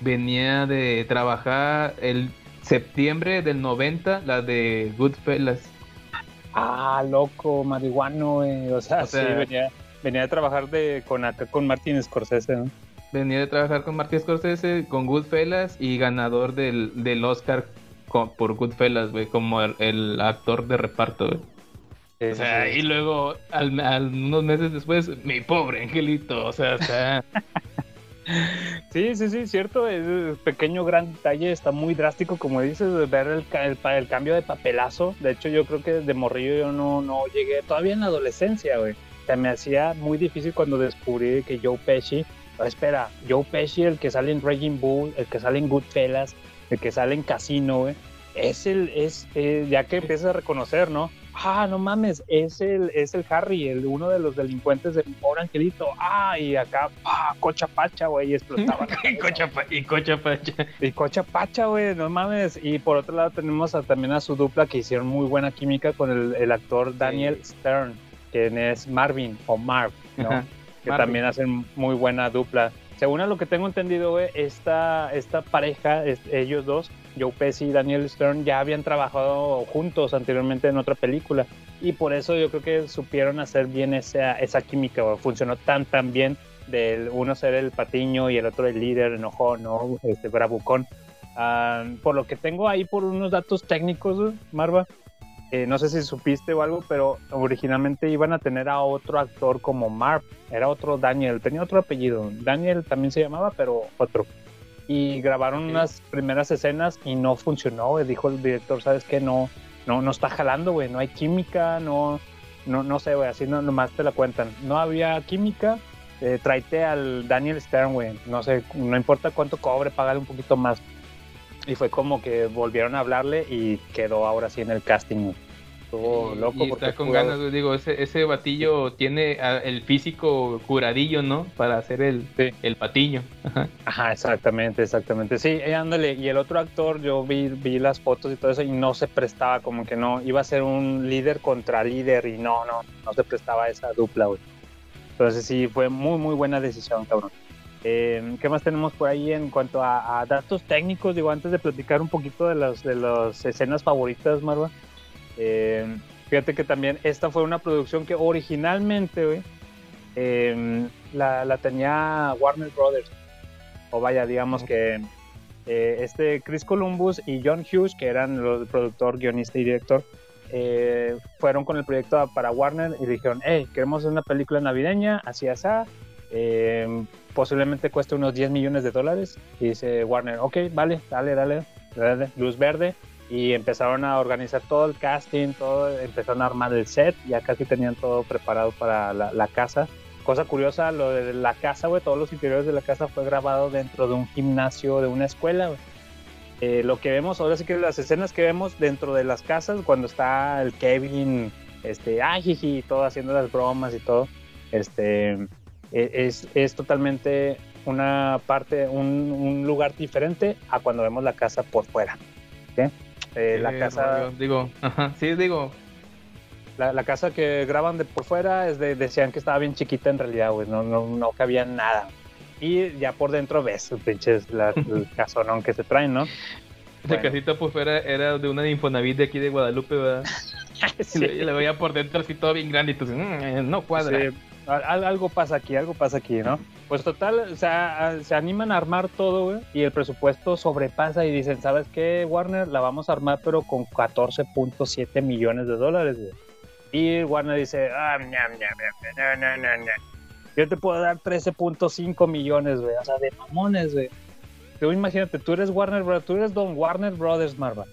venía de trabajar el septiembre del 90, la de Goodfellas. Ah, loco, marihuano. O sea, O sea- sí, venía, venía a trabajar de, con acá con Martin Scorsese, ¿no? Venía de trabajar con Martin Scorsese, con Goodfellas y ganador del, del Oscar con- por Goodfellas, güey, como el, el actor de reparto, güey. O sea, y luego, al, al- unos meses después, mi pobre angelito, o sea, está... Sí, sí, sí, cierto. Es pequeño, gran detalle. Está muy drástico, como dices, ver el, el, el cambio de papelazo. De hecho, yo creo que de morrillo yo no, no llegué todavía en la adolescencia, güey. Se me hacía muy difícil cuando descubrí que Joe Pesci. no, espera, Joe Pesci, el que sale en Raging Bull, el que sale en Goodfellas, el que sale en Casino, güey. Es el, es, eh, ya que empiezas a reconocer, ¿no? Ah, no mames, es el, es el Harry, el uno de los delincuentes del pobre angelito. Ah, y acá, ah, cocha pacha, güey, y explotaba. y cocha, pa- y cocha pacha. Y Cocha Pacha, güey, no mames. Y por otro lado tenemos a- también a su dupla que hicieron muy buena química con el, el actor Daniel Stern, quien es Marvin o Marv, ¿no? Ajá, que Marvin. también hacen muy buena dupla. Según lo que tengo entendido, esta, esta pareja, ellos dos, Joe Pesci y Daniel Stern, ya habían trabajado juntos anteriormente en otra película. Y por eso yo creo que supieron hacer bien esa, esa química, güey. Funcionó tan, tan bien del uno ser el patiño y el otro el líder, enojón, ¿no? Este, bravucón. Ah, por lo que tengo ahí por unos datos técnicos, Marva, eh, no sé si supiste o algo, pero originalmente iban a tener a otro actor como Marv, era otro Daniel, tenía otro apellido, Daniel también se llamaba, pero otro. Y grabaron unas primeras escenas y no funcionó, güey. dijo el director, ¿sabes qué? No, no, no está jalando, güey, no hay química, no, no, no sé, güey, así no, nomás te la cuentan. No había química, eh, tráete al Daniel Stern, güey, no sé, no importa cuánto cobre, págale un poquito más. Y fue como que volvieron a hablarle y quedó ahora sí en el casting. Estuvo loco y porque está con ganas, digo, ese, ese batillo tiene el físico curadillo, ¿no? Para hacer el, el patiño. Ajá. Ajá, exactamente, exactamente. Sí, eh, ándale. Y el otro actor, yo vi, vi las fotos y todo eso y no se prestaba, como que no, iba a ser un líder contra líder y no, no, no se prestaba esa dupla, güey. Entonces sí, fue muy, muy buena decisión, cabrón. Eh, ¿Qué más tenemos por ahí en cuanto a, a datos técnicos? Digo, antes de platicar un poquito de las de las escenas favoritas, Marva. Eh, fíjate que también esta fue una producción que originalmente, güey, eh, la, la tenía Warner Brothers. O vaya, digamos que eh, este Chris Columbus y John Hughes, que eran los productor, guionista y director, eh, fueron con el proyecto para Warner y dijeron, hey, queremos hacer una película navideña, así así, posiblemente cueste unos 10 millones de dólares. Y dice Warner, ok, vale, dale, dale, dale, luz verde. Y empezaron a organizar todo el casting, todo, empezaron a armar el set, ya casi tenían todo preparado para la, la casa. Cosa curiosa, lo de la casa, güey, todos los interiores de la casa fue grabado dentro de un gimnasio de una escuela. Eh, lo que vemos, ahora sí que las escenas que vemos dentro de las casas, cuando está el Kevin, este, ay, jiji, todo haciendo las bromas y todo, este, es, es totalmente una parte, un, un lugar diferente a cuando vemos la casa por fuera. ¿sí? Eh, la Eh, casa, rollo, digo, ajá, sí, digo, la, la casa que graban de por fuera es de, decían que estaba bien chiquita en realidad, güey, no, no, no cabía nada. Y ya por dentro ves, pinches, la, el casonón que se traen, ¿no? la casita por fuera era de una Infonavit de aquí de Guadalupe, ¿verdad? Sí. Y le- veía por dentro así todo bien grande y tú dices, "Mm, eh, no cuadra. Sí, al- algo pasa aquí, algo pasa aquí, ¿no? Pues total, o sea, se animan a armar todo, güey, y el presupuesto sobrepasa y dicen, ¿sabes qué, Warner? La vamos a armar, pero con 14.7 millones de dólares, güey. Y Warner dice, ah, ñam, ñam, ñam, no, no, no. Yo te puedo dar 13.5 millones, güey, o sea, de mamones, güey. Tú imagínate, tú eres Warner Brothers, tú eres Don Warner Brothers, Marva.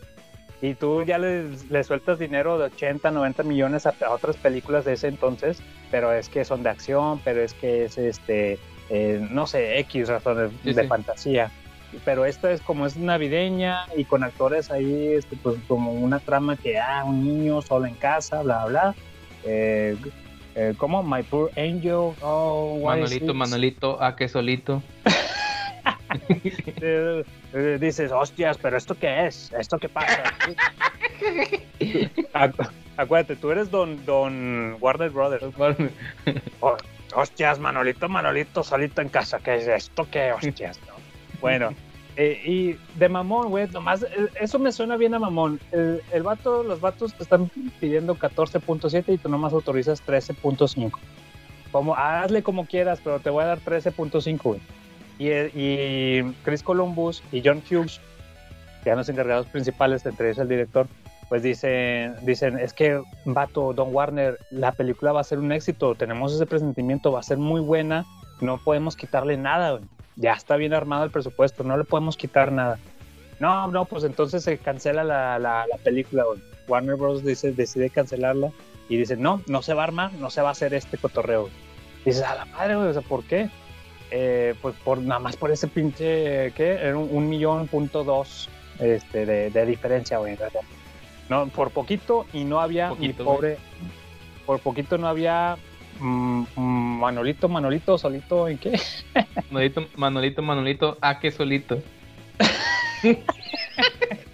Y tú ya le, le sueltas dinero de 80, 90 millones a, a otras películas de ese entonces, pero es que son de acción, pero es que es este, eh, no sé, X razones Sí, de sí. fantasía. Pero esta es como es navideña y con actores ahí, este, pues como una trama que, ah, un niño solo en casa, bla, bla. Eh, eh, ¿Cómo? My Poor Angel. Oh, Manolito, it- Manolito, a que solito. Dices, hostias, pero ¿esto qué es? ¿Esto qué pasa? Acu- Acuérdate, tú eres don, don Warner Brothers. Oh, hostias, Manolito, Manolito, solito en casa. ¿Qué es esto? ¿Qué hostias? no? Bueno, eh, y de mamón, güey, nomás, eh, eso me suena bien a mamón. El, el vato, los vatos te están pidiendo 14.7 y tú nomás autorizas 13.5. Como, hazle como quieras, pero te voy a dar 13.5, güey. Y, Chris Columbus y John Hughes, que eran los encargados principales, entre ellos el director, pues dicen, dicen, es que, vato, Don Warner, la película va a ser un éxito, tenemos ese presentimiento, va a ser muy buena, no podemos quitarle nada, ya está bien armado el presupuesto, no le podemos quitar nada. No, no, pues entonces se cancela la, la, la película. Warner Bros. Dice, decide cancelarla y dice, no, no se va a armar, no se va a hacer este cotorreo. Dices, a la madre, o ¿por qué? Eh, pues por nada más por ese pinche, ¿qué? Era un, un millón punto dos este, de, de diferencia, güey. en realidad. No, por poquito y no había, mi Poquito, güey. pobre, por poquito no había mm, mm, Manolito, Manolito, solito, ¿en qué? Manolito, Manolito, Manolito, ah, que solito.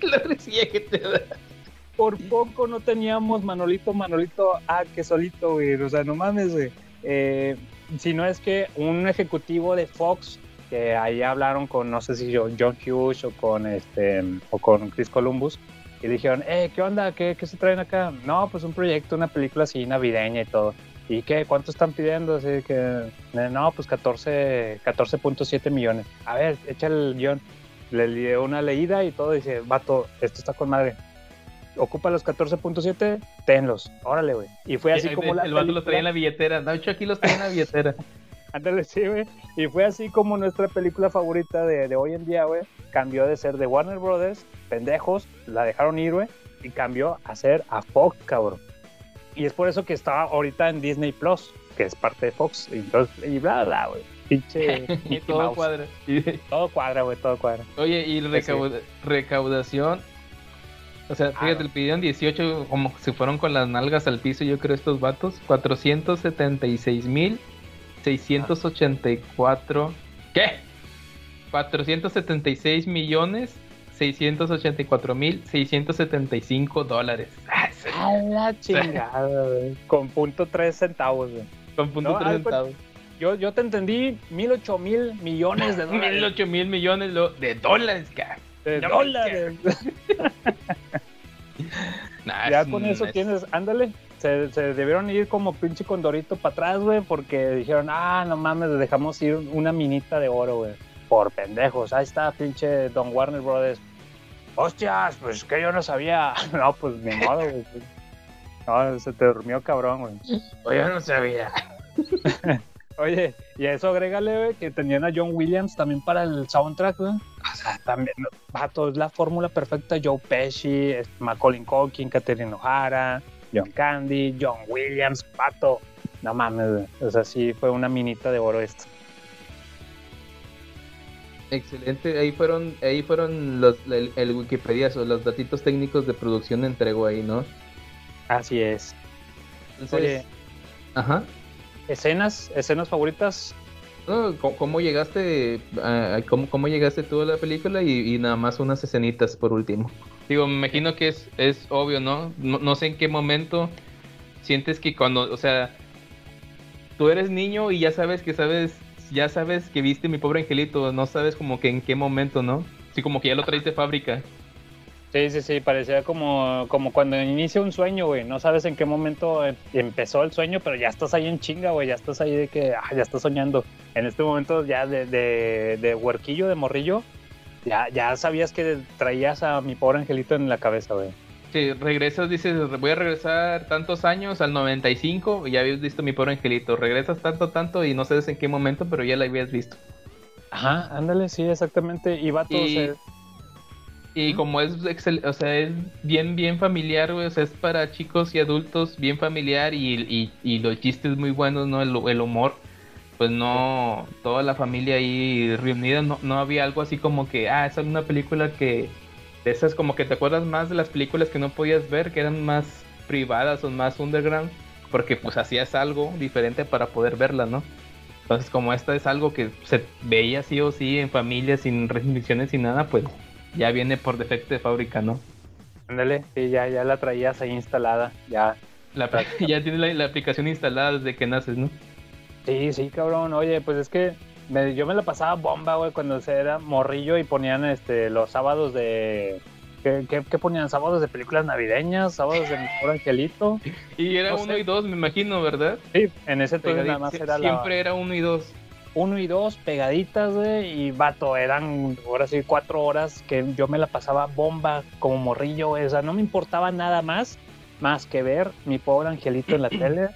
La risilla que te da. Por poco no teníamos Manolito, Manolito, ah, que solito, güey. O sea, no mames, güey. Eh, si no es que un ejecutivo de Fox, que ahí hablaron con, no sé si yo, John Hughes o con este o con Chris Columbus, y dijeron, eh, ¿qué onda? ¿Qué, ¿Qué se traen acá? No, pues un proyecto, una película así navideña y todo. ¿Y qué? ¿Cuánto están pidiendo? Así que, eh, no, pues 14, 14.7 millones. A ver, echa el guion. Le dio una leída y todo. Dice, vato, esto está con madre. Ocupa los 14.7, tenlos. Órale, güey. Y fue así El- como el, la el vato los traía en la billetera. Hecho, aquí los traía en la billetera. Ándale, sí, güey. Y fue así como nuestra película favorita de, de hoy en día, güey. Cambió de ser de Warner Brothers, pendejos, la dejaron ir, güey. Y cambió a ser a Fox, cabrón. Y es por eso que está ahorita en Disney Plus, que es parte de Fox. Y, y bla, bla, güey. Pinche. y todo Mouse. cuadra. Todo cuadra, güey, todo cuadra. Oye, y Pues recauda- recaudación. O sea, fíjate, le pidieron 18, como se fueron con las nalgas al piso, yo creo, estos vatos. 476 mil 684. ¿Qué? 476 millones 684 mil 675 dólares. A la chingada, güey. Con punto tres centavos, güey. Con punto No, tres ah, centavos. Yo, yo te entendí mil ocho mil millones de dólares. Mil ocho mil millones lo- de dólares, cara. De dólares. Nah, ya con eso es- tienes, ándale. Se, se debieron ir como pinche condorito para atrás, güey, porque dijeron, ah, no mames, dejamos ir una minita de oro, güey. Por pendejos. Ahí está, pinche Don Warner Brothers. Hostias, pues que yo no sabía. No, pues ni modo, güey. No, se te durmió cabrón, güey. Oye, yo no sabía. Oye, y a eso agrégale, güey, que tenían a John Williams también para el soundtrack, güey. O sea, también, vato, es la fórmula perfecta. Joe Pesci, es Macaulay Culkin, Catherine O'Hara, John Candy, John Williams, pato. No mames, güey. O sea, sí fue una minita de oro esto. Excelente, ahí fueron, ahí fueron los, el, el Wikipedia, o los datitos técnicos de producción entregó ahí, ¿no? Así es. Entonces, Oye, ajá. Escenas, escenas favoritas. ¿cómo, llegaste, cómo, llegaste tú a la película y, y nada más unas escenitas por último? Digo, me imagino que es, es obvio, ¿no? ¿no? no sé en qué momento sientes que cuando, o sea, tú eres niño y ya sabes que sabes, ya sabes que viste mi pobre angelito, no sabes como que en qué momento, ¿no? Sí, como que ya lo traes de fábrica. Sí, sí, sí, parecía como, como cuando inicia un sueño, güey. No sabes en qué momento em- empezó el sueño, pero ya estás ahí en chinga, güey. Ya estás ahí de que, ah, ya estás soñando. En este momento ya de, de, de huerquillo, de morrillo, ya, ya sabías que traías a mi pobre angelito en la cabeza, güey. Sí, regresas, dices, voy a regresar tantos años al 95 y ya habías visto mi pobre angelito. Regresas tanto, tanto y no sabes en qué momento, pero ya la habías visto. Ajá, ándale, sí, exactamente. Y va todo. Y- Y como es excel- o sea, es bien, bien familiar, güey, o sea, es para chicos y adultos, bien familiar y, y, y los chistes muy buenos, ¿no? El, el humor, pues no, toda la familia ahí reunida, no, no había algo así como que, ah, esa es una película que, de esas como que te acuerdas más de las películas que no podías ver, que eran más privadas o más underground, porque pues hacías algo diferente para poder verla, ¿no? Entonces, como esta es algo que se veía sí o sí en familia, sin restricciones, sin nada, pues ya viene por defecto de fábrica, ¿no? Ándale, sí, ya, ya la traías ahí instalada, ya. La, ya tiene la, la aplicación instalada desde que naces, ¿no? Sí, sí, cabrón. Oye, pues es que me- yo me la pasaba bomba, güey, cuando era morrillo y ponían este los sábados de... ¿Qué, qué, qué ponían? ¿Sábados de películas navideñas? ¿Sábados de Mi Pobre Angelito? Y era No uno sé. y dos, me imagino, ¿verdad? Sí, en ese entonces nada más era Siempre la... era uno y dos. Uno y dos pegaditas, güey, y vato, eran ahora sí cuatro horas que yo me la pasaba bomba como morrillo, güey, o sea, no me importaba nada más, más que ver Mi Pobre Angelito en la tele.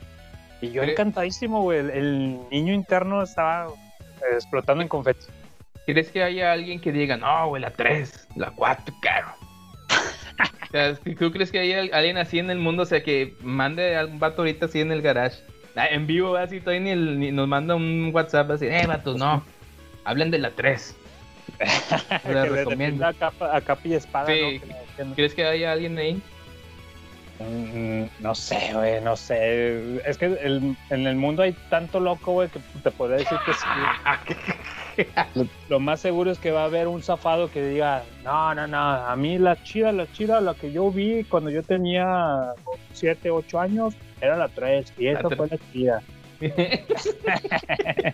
Y yo encantadísimo, güey, el, el niño interno estaba eh, explotando en confeti. ¿Crees que haya alguien que diga, no, güey, la 3, la 4, caro? o sea, si ¿tú crees que hay al- alguien así en el mundo? O sea, que mande a un vato ahorita así en el garage, en vivo, así, todavía ni, el- ni nos manda un WhatsApp así, eh, vatos, no, hablen de la 3. que La recomiendo. a capa, a capa y espada, Sí. ¿no? Que le defienda. ¿Crees que haya alguien ahí? Mm, No sé, güey, no sé. Es que el- en el mundo hay tanto loco, güey, que te podría decir que sí. Lo, lo más seguro es que va a haber un zafado que diga, no, no, no, a mí la chida, la chida, la que yo vi cuando yo tenía 7, 8 años, era la 3, y tres. fue la chida.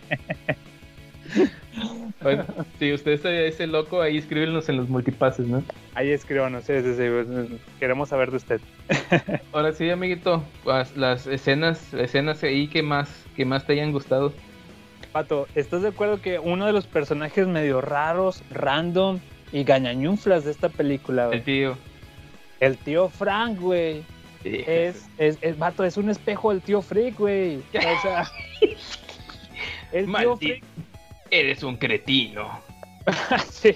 Bueno, si usted es ese loco, ahí escríbenos en los multipases, ¿no? Ahí escríbanos, sí, sí, sí, queremos saber de usted. Ahora sí, amiguito, las, las escenas, escenas ahí que más, que más te hayan gustado. Pato, ¿estás de acuerdo que uno de los personajes medio raros, random y gañañuflas de esta película, güey? El tío. El tío Frank, güey. Es, es, es, vato, es un espejo del tío Freak, güey. O sea, el tío. Freak, Eres un cretino. sí.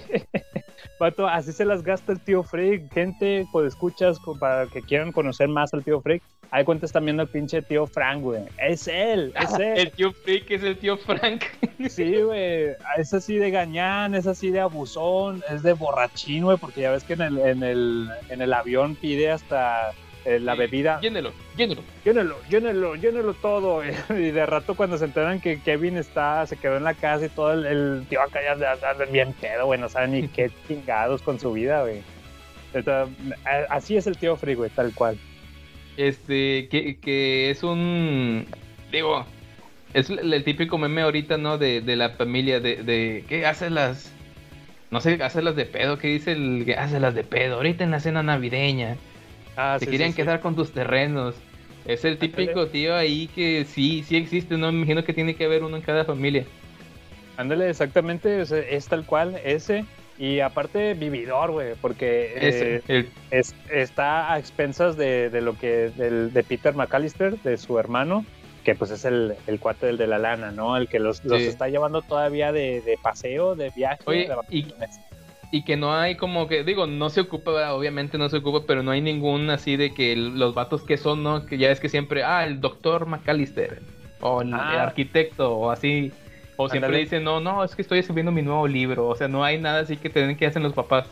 Vato, así se las gasta el tío Freak. Gente, pues escuchas para que quieran conocer más al tío Freak. Ahí cuentas también al pinche tío Frank, güey. Es él, es él. El tío Freak es el tío Frank. Sí, güey. Es así de gañán, es así de abusón, es de borrachín, güey, porque ya ves que en el, en el, en el avión pide hasta eh, la bebida. Llénelo, llénelo. Llénelo, llénelo, llénelo todo. Y de rato cuando se enteran que Kevin está, se quedó en la casa y todo, el, el tío acá ya anda bien pedo, güey, no sabe ni qué chingados con su vida, güey. Así es el tío Free, güey, tal cual. Este, que, que es un. Digo, es el, el típico meme ahorita, ¿no? De, de la familia, de, de. ¿Qué hace las.? No sé, hace las de pedo. ¿Qué dice el que hace las de pedo? Ahorita en la cena navideña. Ah, Se sí, querían sí, sí. quedar con tus terrenos. Es el típico tío ahí que sí, sí existe, ¿no? Me imagino que tiene que haber uno en cada familia. Ándale, exactamente, es, es tal cual, ese. Y aparte, vividor, güey, porque Ese, eh, el- es, está a expensas de, de lo que del, de Peter McAllister, de su hermano, que pues es el, el cuate del de la lana, ¿no? El que los, los está llevando todavía de, de paseo, de viaje. Oye, de y. y que no hay como que, digo, no se ocupa, obviamente no se ocupa, pero no hay ningún así de que los vatos que son, ¿no? Que ya es que siempre, ah, el doctor McAllister, o el, Ah. el arquitecto, o así. O siempre dicen, no, no, es que estoy escribiendo mi nuevo libro. O sea, no hay nada así que tienen que hacer los papás.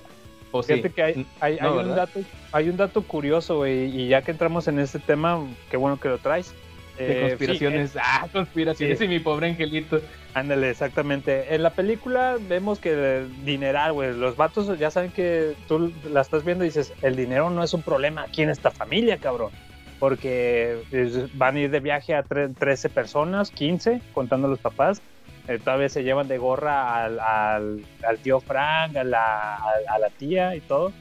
O sí. Fíjate que hay, hay, No, hay un dato, hay un dato curioso, güey, y ya que entramos en este tema, qué bueno que lo traes. De Eh, conspiraciones. sí, ah, conspiraciones y mi pobre angelito. Ándale, exactamente. En la película vemos que el dineral, güey, los vatos ya saben que tú la estás viendo y dices, el dinero no es un problema aquí en esta familia, cabrón. Porque es- van a ir de viaje a tre- 13 personas, 15, contando los papás. Eh, todavía se llevan de gorra al, al- al tío Frank, a la, a, a la tía y todo.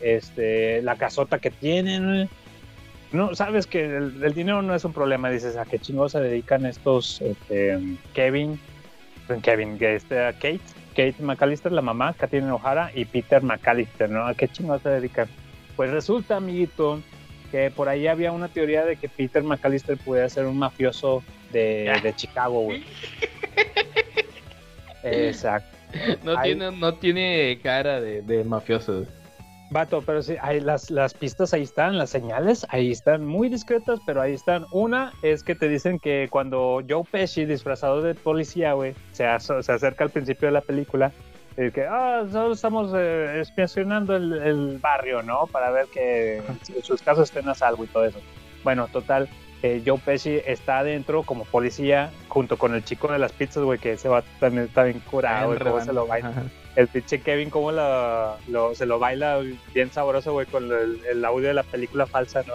Este, la casota que tienen. güey. No, sabes que el, el dinero no es un problema. Dices, ¿a qué chingados se dedican estos este, Kevin? Kevin, este, Kate, Kate McAllister, la mamá, Kathleen O'Hara y Peter McAllister, ¿no? ¿A qué chingados se dedican? Pues resulta, amiguito, que por ahí había una teoría de que Peter McAllister pudiera ser un mafioso de, de Chicago, güey. Exacto. No, tiene, no tiene cara de, de mafioso. Vato, pero sí, hay las, las pistas ahí están, las señales ahí están muy discretas, pero ahí están. Una es que te dicen que cuando Joe Pesci, disfrazado de policía, güey, se, se acerca al principio de la película, es que, ah, solo estamos eh, espionando el, el barrio, ¿no? Para ver que sus casos estén a salvo y todo eso. Bueno, total, eh, Joe Pesci está adentro como policía junto con el chico de las pizzas, güey, que ese va también está bien curado, güey, cómo se lo baila. Ajá. El pinche Kevin, cómo lo, lo- se lo baila bien sabroso, güey, con el, el audio de la película falsa, ¿no?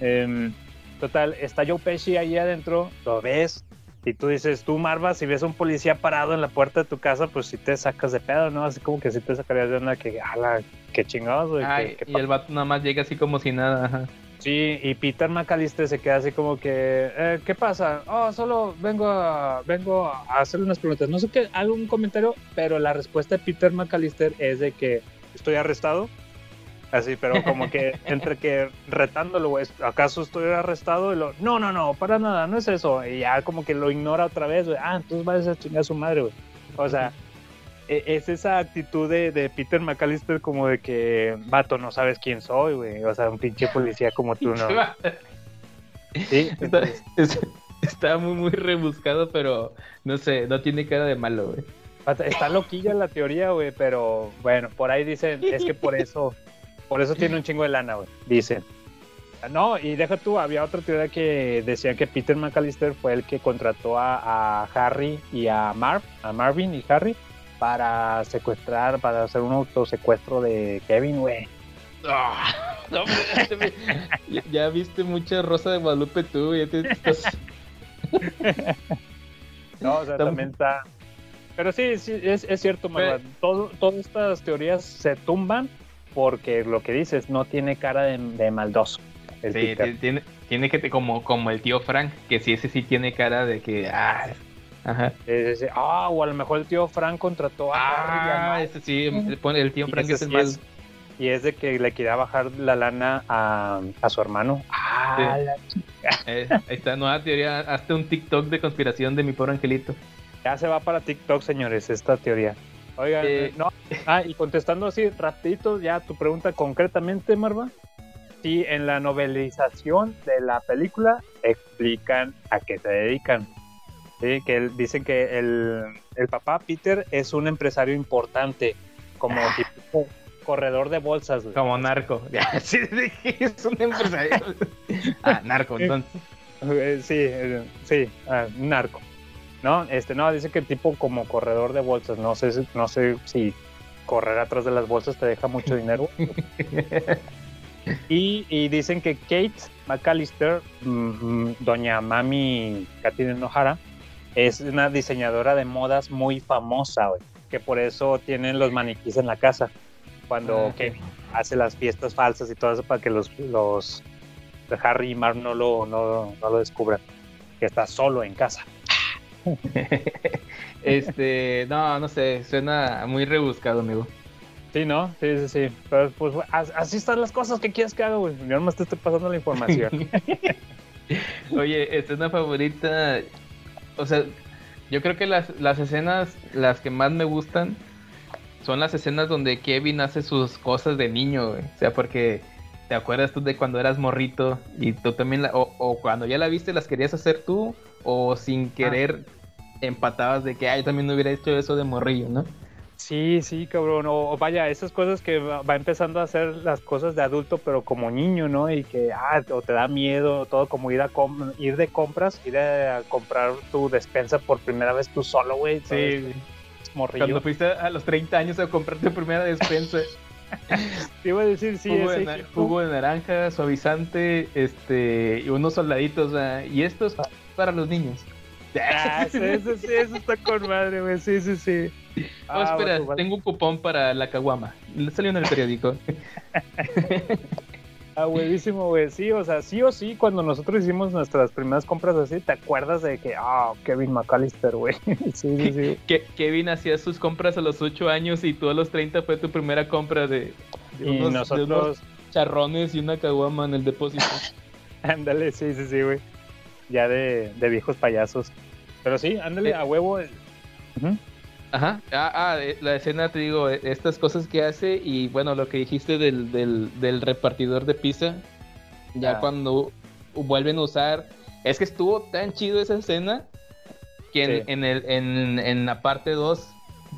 Em, total, está Joe Pesci ahí adentro, lo ves, y tú dices, tú, Marva, si ves a un policía parado en la puerta de tu casa, pues sí te sacas de pedo, ¿no? Así como que sí te sacarías de onda que, ala, qué chingados, güey. Ay, qué- qué y el vato nada más llega así como si nada. ajá. Sí, y Peter McAllister se queda así como que, eh, ¿qué pasa? Oh, solo vengo a, vengo a hacerle unas preguntas. No sé qué, algún comentario, pero la respuesta de Peter McAllister es de que estoy arrestado. Así, pero como que entre que retándolo, ¿acaso estoy arrestado? Y lo, no, no, no, para nada, no es eso. Y ya como que lo ignora otra vez, güey. Ah, entonces vayas a chingar a su madre, güey. O sea, es esa actitud de, de Peter McAllister como de que, vato, no sabes quién soy, güey. O sea, un pinche policía como tú, ¿no? Sí, Está, es- está muy, muy rebuscado, pero no sé, no tiene cara de malo, güey. Está loquilla la teoría, güey, pero bueno, por ahí dicen, es que por eso, por eso tiene un chingo de lana, güey, dicen. No, y deja tú, había otra teoría que decía que Peter McAllister fue el que contrató a, a Harry y a Marv, a Marvin y Harry, para secuestrar, para hacer un autosecuestro de Kevin, güey. Ah, no, hombre, ya, ya viste mucha Rosa de Guadalupe tú, ya te estás... No, o sea, también está. Pero sí, sí, es, es cierto, Marva. Todo, todas estas teorías se tumban porque lo que dices no tiene cara de, de maldoso. El Sí, tiene, tiene que te, como, como el tío Frank, que sí, ese sí tiene cara de que... Ah, ajá. Ah, o a lo mejor el tío Frank contrató a Harry Ah, Marv. ese sí, el- tío Frank es el sí más... es- Y es de que le quería bajar la lana a, a su hermano. Ah, Sí. la Eh, está, nueva teoría, hazte un TikTok de conspiración de mi pobre angelito. Ya se va para TikTok, señores, esta teoría. Oigan, Eh, no. Ah, y contestando así rapidito, ya tu pregunta concretamente, Marva. Sí, en la novelización de la película explican a qué se dedican. Sí, que el- dicen que el, el papá Peter es un empresario importante, como tipo corredor de bolsas. güey. Como narco. Ya, sí, dije, es un empresario. ah, narco, entonces. Eh, Sí, eh, sí, ah, narco. No, este, no, dice que tipo como corredor de bolsas. No sé, si- no sé si correr atrás de las bolsas te deja mucho dinero. y, y dicen que Kate McAllister, mm, mm, doña Mami Katina Nohara, es una diseñadora de modas muy famosa, güey, que por eso tienen los maniquís en la casa. Cuando Ah. Kevin hace las fiestas falsas y todo eso para que los, los Harry y Marv no lo, no, no lo descubran, que está solo en casa. Este, no, no sé, suena muy rebuscado, amigo. Sí, ¿no? Sí, sí, sí. Pero pues as- así están las cosas que quieres que haga, güey. Yo nomás te estoy pasando la información. Oye, escena favorita. O sea, yo creo que las, las escenas, las que más me gustan, son las escenas donde Kevin hace sus cosas de niño, güey. O sea, porque te acuerdas tú de cuando eras morrito y tú también, la- o, o cuando ya la viste, las querías hacer tú, o sin querer empatabas de que, ay, yo también no hubiera hecho eso de morrillo, ¿no? Sí, sí, cabrón. O, vaya, esas cosas que va, empezando a hacer las cosas de adulto, pero como niño, ¿no? Y que, ah, o te da miedo, todo como ir a com- ir de compras, ir a comprar tu despensa por primera vez tú solo, güey. Sí. Morrillo. Cuando fuiste a los 30 años a comprar tu primera despensa. Te iba a decir, sí, jugo, ese de, jugo de naranja, suavizante, este, y unos soldaditos, ah, y esto es para los niños. Ah, eso, sí, eso está con madre, güey. Sí, sí, sí. Oh, Ah, espera, bueno, tengo un cupón para la caguama. Le Salió en el periódico. Ah, buenísimo, güey. Sí, o sea, sí o sí, cuando nosotros hicimos nuestras primeras compras así, ¿te acuerdas de que, ah, Kevin McAllister, güey? Sí, sí, sí. que Kevin hacía sus compras a los 8 años y tú a los 30 fue tu primera compra de, de Y unos, de nosotros- unos charrones y una caguama en el depósito. Ándale, sí, sí, sí, güey. Ya de, de viejos payasos. Pero sí, ándale, Eh. a huevo. Ujú. Ajá. Ah, ah, eh, la escena, te digo, eh, estas cosas que hace y bueno, lo que dijiste del, del, del repartidor de pizza, ya Ah. cuando vuelven a usar, es que estuvo tan chido esa escena que en, Sí. en el, en, en la parte 2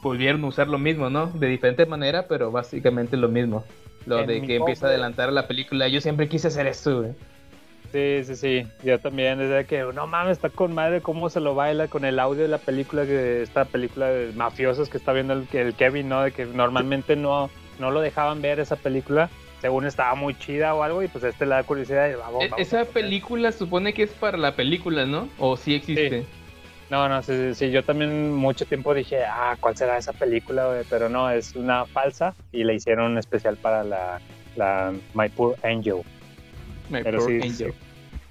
volvieron a usar lo mismo, ¿no? De diferente manera, pero básicamente lo mismo. Lo En de que empieza a adelantar la película. Yo siempre quise hacer eso, güey. Sí, sí, sí. Yo también, desde que no mames, está con madre cómo se lo baila con el audio de la película, que esta película de mafiosos que está viendo el, el Kevin, ¿no? De que normalmente no, no lo dejaban ver esa película, según estaba muy chida o algo, y pues este le da curiosidad y vamos, E- vamos. Esa película supone que es para la película, ¿no? O sí existe. No, no, sí, sí, sí, yo también mucho tiempo dije, ah, ¿cuál será esa película? Pero no, es una falsa y la hicieron un especial para la, la My Poor Angel. My Pero Poor sí, Angel. sí.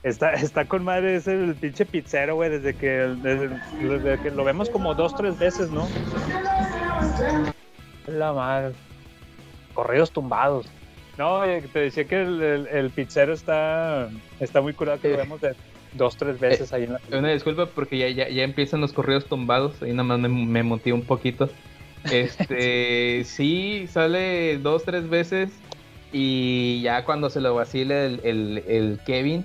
Está, está con madre ese el pinche pizzero, güey, desde que, desde, desde que lo vemos como dos, tres veces, ¿no? La madre. Corridos tumbados. No, te decía que el, el- el pizzero está, está muy curado, que lo vemos de dos, tres veces ahí en la Una disculpa porque ya, ya, ya empiezan los correos tumbados. Ahí nada más me, me motivé un poquito. Este, sí, sale dos, tres veces. Y ya cuando se lo vacila el, el, el Kevin,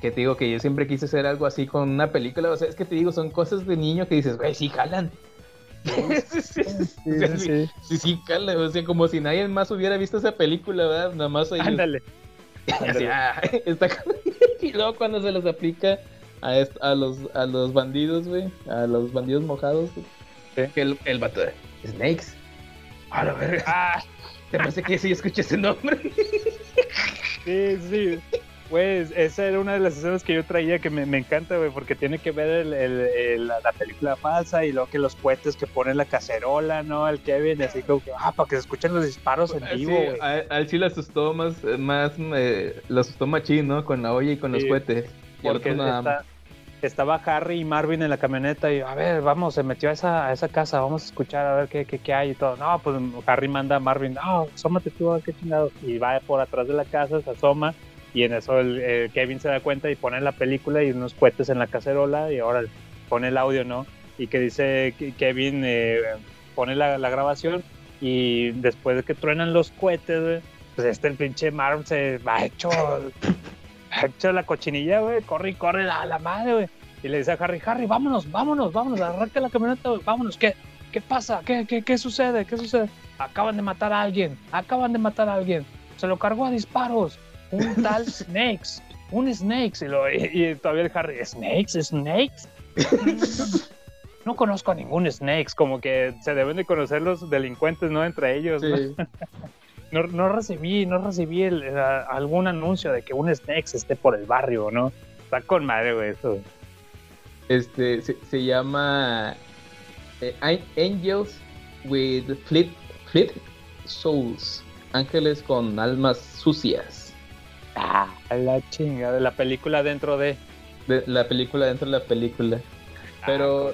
que te digo que yo siempre quise hacer algo así con una película. O sea, es que te digo, son cosas de niño que dices, güey, sí jalan. sí, sí, sí, sí, sí, sí, jalan. O sea, como si nadie más hubiera visto esa película, ¿verdad? Nada más ellos. Ándale. Así, ah, está y luego cuando se los aplica a, est- a los a los bandidos, güey, a los bandidos mojados, que el, el vato de Snakes. A la verga. Ah, te parece que sí escuché ese nombre. Sí, sí. Güey, esa era una de las escenas que yo traía que me, me encanta, güey, porque tiene que ver el, el- el- la, la película falsa y luego que los cohetes que pone la cacerola, ¿no? El Kevin, así como que, ah, para que se escuchen los disparos en Sí, vivo, güey. a, a él sí le asustó más, más eh, le asustó machín, ¿no? Con la olla y con los Sí, cohetes. Porque otro nada más. está- estaba Harry y Marvin en la camioneta y, a ver, vamos, se metió a esa, a esa casa, vamos a escuchar a ver qué, qué, qué hay y todo. No, pues Harry manda a Marvin, no, asómate tú, qué chingado. Y va por atrás de la casa, se asoma y en eso el, el Kevin se da cuenta y pone la película y unos cohetes en la cacerola y ahora pone el audio, ¿no? Y que dice Kevin eh, pone la, la grabación y después de que truenan los cohetes, pues este el pinche Marvin se va hecho hecho la cochinilla, güey, corre y corre a la madre, güey. Y le dice a Harry, Harry, vámonos, vámonos, vámonos, arranca la camioneta, güey, vámonos, ¿qué, qué pasa? ¿Qué, qué, ¿Qué sucede? ¿Qué sucede? Acaban de matar a alguien, acaban de matar a alguien. Se lo cargó a disparos. Un tal Snakes, un Snakes. Y, lo- y- y todavía el Harry, ¿Snakes? ¿Snakes? No conozco a ningún Snakes, como que se deben de conocer los delincuentes, ¿no? Entre ellos. Sí. no, no recibí, no recibí el- el- algún anuncio de que un Snakes esté por el barrio, ¿no? Está con madre, güey, eso. Este se, se llama eh, An- Angels with Fleet, Fleet Souls. Ángeles con almas sucias. Ah, la chinga de la película dentro de. De la película dentro de la película. Pero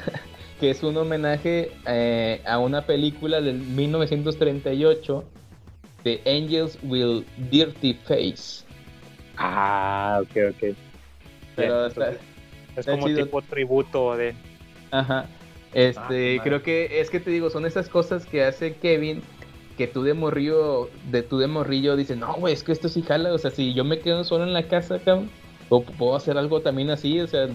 que es un homenaje eh, a una película del 1938 de Angels with Dirty Face. Ah, ok, ok. Pero está- Es está como chido. tipo tributo de. Ajá. Este, Ah, creo que es que te digo, son esas cosas que hace Kevin que tú de morrillo, de tú de morrillo dices, no, güey, es que esto sí jala, o sea, si yo me quedo solo en la casa, cabrón, o puedo hacer algo también así, o sea,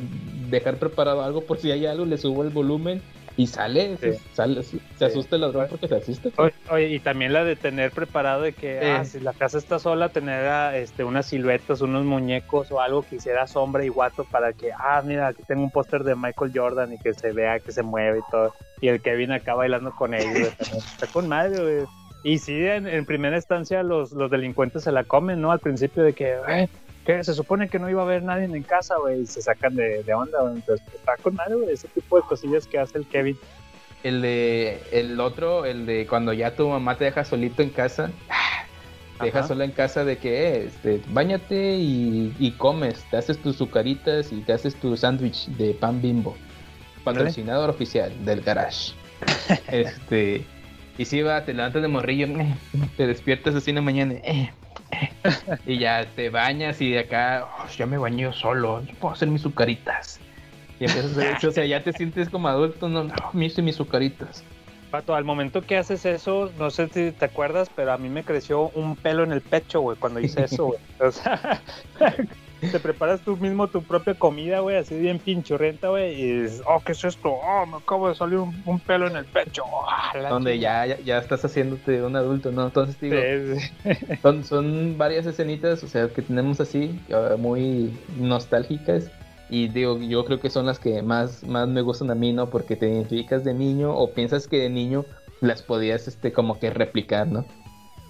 dejar preparado algo por si hay algo, le subo el volumen y sale, se, Sí. sale, se se asusta el ladrón porque se asusta. Oye, oye, y también la de tener preparado de que, Sí. ah, si la casa está sola, tener ah, este, unas siluetas, unos muñecos o algo que hiciera sombra y guato para que, ah, mira, aquí tengo un póster de Michael Jordan y que se vea que se mueve y todo. Y el Kevin acá bailando con ellos. Está con madre, güey. Y sí, en, en primera instancia los, los delincuentes se la comen, ¿no? Al principio de que, eh, que se supone que no iba a haber nadie en casa, güey, y se sacan de, de onda, güey. Entonces, está con madre, güey, ese tipo de cosillas que hace el Kevin. El de, el otro, el de cuando ya tu mamá te deja solito en casa, te deja sola en casa de que, eh, este, bañate y, y comes, te haces tus sucaritas y te haces tu sándwich de pan bimbo. Patrocinador oficial del garage. este, y si va, te levantas de morrillo, te despiertas así en la mañana, y ya te bañas y de acá, "Oh, ya me bañé yo solo, yo puedo hacer mis sucaritas. Y empiezas a hacer- o sea, ya te sientes como adulto, no, no, me hice mis sucaritas. Pato, al momento que haces eso, no sé si te acuerdas, pero a mí me creció un pelo en el pecho, güey, cuando hice eso, güey. O sea, te preparas tú mismo tu propia comida, güey, así bien pinchurrienta, güey, y dices, oh, ¿qué es esto? Oh, me acabo de salir un, un pelo en el pecho. Ah, Donde ya, ya, ya estás haciéndote un adulto, ¿no? Entonces digo, Sí, sí. son, son varias escenitas, o sea, que tenemos así, eh, muy nostálgicas. Y digo, yo creo que son las que más, más me gustan a mí, ¿no? Porque te identificas de niño o piensas que de niño las podías, este, como que replicar, ¿no?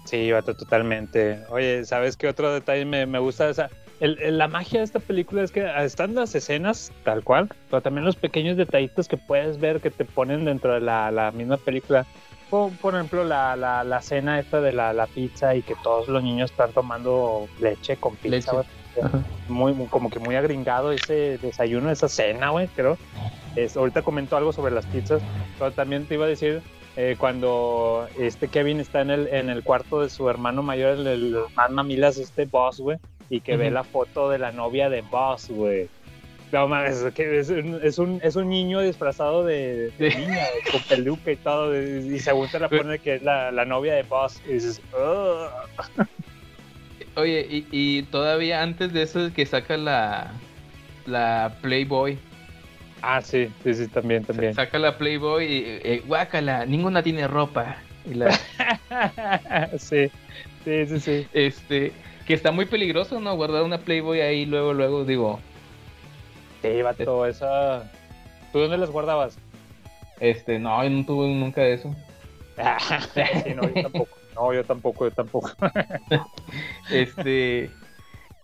Sí, vato, totalmente. Oye, ¿sabes qué otro detalle me, me gusta? O sea, el- el- la magia de esta película es que están las escenas tal cual, pero también los pequeños detallitos que puedes ver que te ponen dentro de la, la misma película. Por, por ejemplo, la, la, la cena esta de la, pizza y que todos los niños están tomando leche con pizza, Leche. Muy, muy- como que muy agringado ese desayuno, esa cena, güey, creo. Es, ahorita comentó algo sobre las pizzas, pero también te iba a decir eh, cuando este Kevin está en el, en el cuarto de su hermano mayor, el, el más mamilas, este Boss, güey, y que ve la foto de la novia de Boss, güey. No mames, es, que es, un, es, un, es un niño disfrazado de, de Sí. niña, con peluca y todo, y según te la pone que es la, la novia de Boss, y dices, "Ugh". Oye, y, y todavía antes de eso que saca la, la Playboy. Ah, sí, sí, sí, también, también. Saca la Playboy y, eh, guácala, ninguna tiene ropa. Y la, sí, sí, sí, sí. este, que está muy peligroso, ¿no? Guardar una Playboy ahí luego, luego, digo, Sí, vato, esa... ¿Tú dónde las guardabas? este, no, yo no tuve nunca de eso. sí, no, yo tampoco. No, yo tampoco, yo tampoco. Este,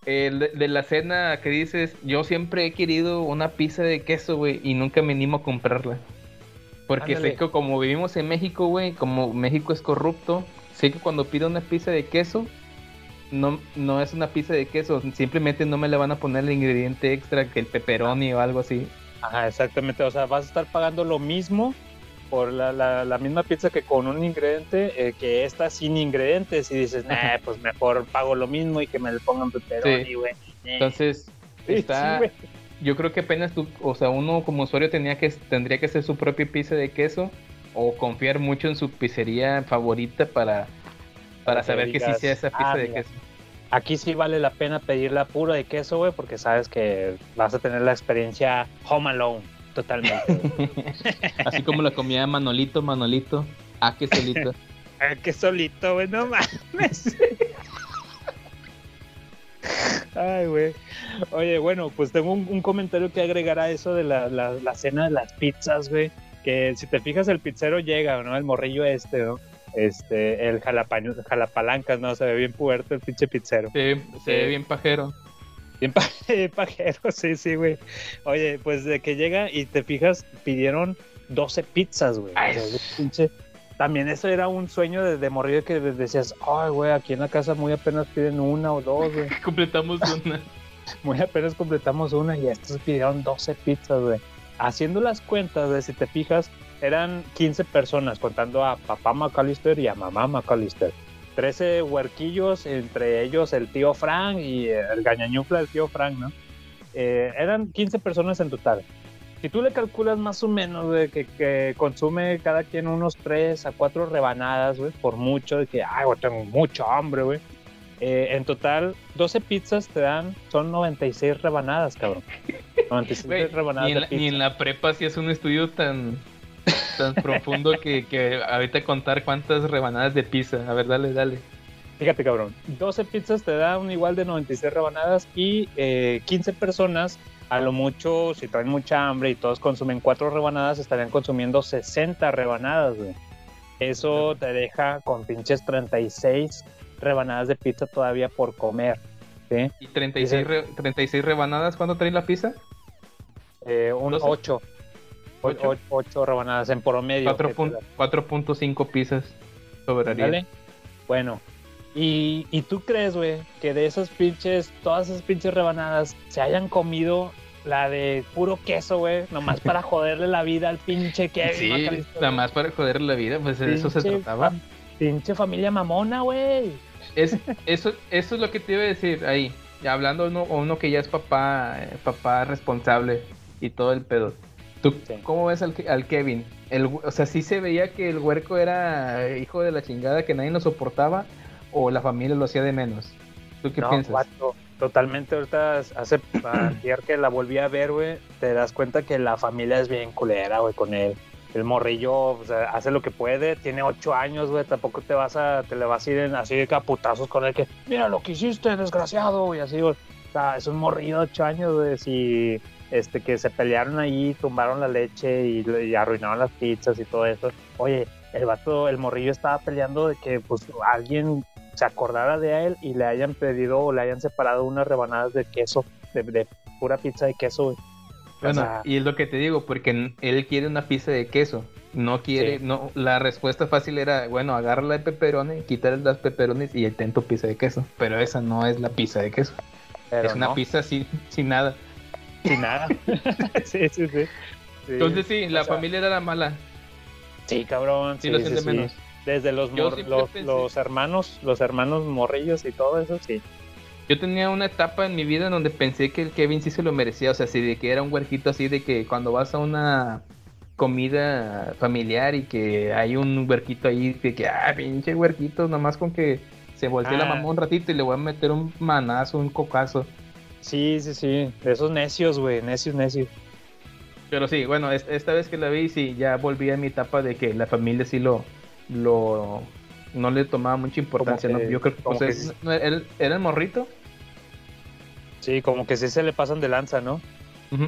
el de, de la cena que dices, yo siempre he querido una pizza de queso, güey, y nunca me animo a comprarla. Porque Ándale. sé que como vivimos en México, güey, como México es corrupto, sé que cuando pido una pizza de queso, no, no es una pizza de queso, simplemente no me le van a poner el ingrediente extra que el pepperoni o algo así. Ajá, exactamente. O sea, vas a estar pagando lo mismo por la, la, la misma pizza que con un ingrediente eh, que esta sin ingredientes. Y dices, nah, pues mejor pago lo mismo y que me le pongan pepperoni, Sí. güey. Entonces, Sí, está, sí, yo creo que apenas tú, o sea, uno como usuario tenía que, tendría que hacer su propia pizza de queso o confiar mucho en su pizzería favorita para, para saber que sí digas, sea esa pizza "Ah, de mira". queso. Aquí sí vale la pena pedir la pura de queso, güey, porque sabes que vas a tener la experiencia home alone. Totalmente. Así como la comida de Manolito, Manolito, a que solito. Ah, que solito, güey, no mames. Ay, güey. Oye, bueno, pues tengo un, un comentario que agregar a eso de la, la, la cena de las pizzas, güey. Que si te fijas, el pizzero llega, ¿no? El morrillo este, ¿no? Este, el jalapaño, jalapalancas, ¿no? Se ve bien puerto el pinche pizzero. Ve- se ve Sí. bien pajero. Bien pa- pajero, sí, sí, güey. Oye, pues de que llega y te fijas, pidieron 12 pizzas, güey. O sea, pinche- También eso era un sueño de, de que decías, ay, güey, aquí en la casa muy apenas piden una o dos, güey. Completamos una. Muy apenas completamos una y estos pidieron 12 pizzas, güey. Haciendo las cuentas, güey, si te fijas, eran 15 personas, contando a papá McAllister y a mamá McAllister. 13 huerquillos, entre ellos el tío Frank y el gañañufla del tío Frank, ¿no? Eh, eran 15 personas en total. Si tú le calculas más o menos, güey, que, que consume cada quien unos 3 a 4 rebanadas, güey, por mucho, de que, ay, tengo mucho hambre, güey. Eh, en total, 12 pizzas te dan, son 96 rebanadas, cabrón. 96 Güey, rebanadas ni, en de la, pizza. ni en la prepa hacías un estudio tan, tan profundo que, que ahorita contar cuántas rebanadas de pizza. A ver, dale, dale. Fíjate, cabrón. 12 pizzas te da un igual de 96 rebanadas y eh, 15 personas, a lo mucho, si traen mucha hambre y todos consumen 4 rebanadas, estarían consumiendo 60 rebanadas, güey. Eso te deja con pinches 36 rebanadas de pizza todavía por comer. ¿sí? ¿Y 36, re- 36 rebanadas cuándo trae la pizza? Eh, un ¿Doce? 8. ¿Ocho? 8 rebanadas en promedio. Cuatro que te pun- da. 4.5 pizzas sobraría. Bueno. Y, y tú crees, güey, que de esas pinches, todas esas pinches rebanadas se hayan comido la de puro queso, güey, nomás para joderle la vida al pinche Kevin Sí, para joder la vida, pues de eso se trataba. fam- Pinche familia mamona, güey. Es, eso, eso es lo que te iba a decir ahí. Hablando uno, uno que ya es papá, eh, papá responsable y todo el pedo. ¿Tú Sí. cómo ves al, Ke- al Kevin? El, o sea, sí se veía que el huerco era hijo de la chingada, que nadie lo soportaba, o la familia lo hacía de menos. ¿Tú qué no, piensas? vato. Totalmente, ahorita hace ayer que la volví a ver, güey, te das cuenta que la familia es bien culera, güey, con él. El morrillo o sea, hace lo que puede, tiene ocho años, güey, tampoco te vas a, te le vas a ir en, así de caputazos con él que, mira lo que hiciste, desgraciado, y así, güey. O sea, es un morrillo de ocho años, güey, si, este, que se pelearon ahí, tumbaron la leche y, y arruinaron las pizzas y todo eso. Oye, el vato, el morrillo estaba peleando de que, pues, alguien se acordara de él y le hayan pedido o le hayan separado unas rebanadas de queso, de, de pura pizza de queso. Bueno, O sea, y es lo que te digo, porque él quiere una pizza de queso. No quiere, Sí. no, la respuesta fácil era, bueno, agarra la de pepperoni, quítale las pepperonis y ten tu pizza de queso. Pero esa no es la pizza de queso. pero es una no, pizza sin, sin nada. Sin nada. sí, sí, sí. Sí, Entonces sí, la o sea, familia era la mala. Sí, cabrón. Sí, Sí, lo sí, siente sí. menos. Desde los, mor- los, hermanos, los hermanos morrillos y todo eso, sí. Yo tenía una etapa en mi vida en donde pensé que el Kevin sí se lo merecía, o sea, así de que era un huerquito así de que cuando vas a una comida familiar y que hay un huerquito ahí de que, ah, pinche huerquito, nomás con que se voltee la Ah. mamá un ratito y le voy a meter un manazo, un cocazo. Sí, sí, sí. De esos necios, güey, necios, necios. Pero sí, bueno, es- esta vez que la vi, sí, ya volví a mi etapa de que la familia sí lo, lo no le tomaba mucha importancia, que- ¿no? Yo creo que, pues, que sí. era, era el morrito. Sí, como que sí se le pasan de lanza, ¿no? Ujú.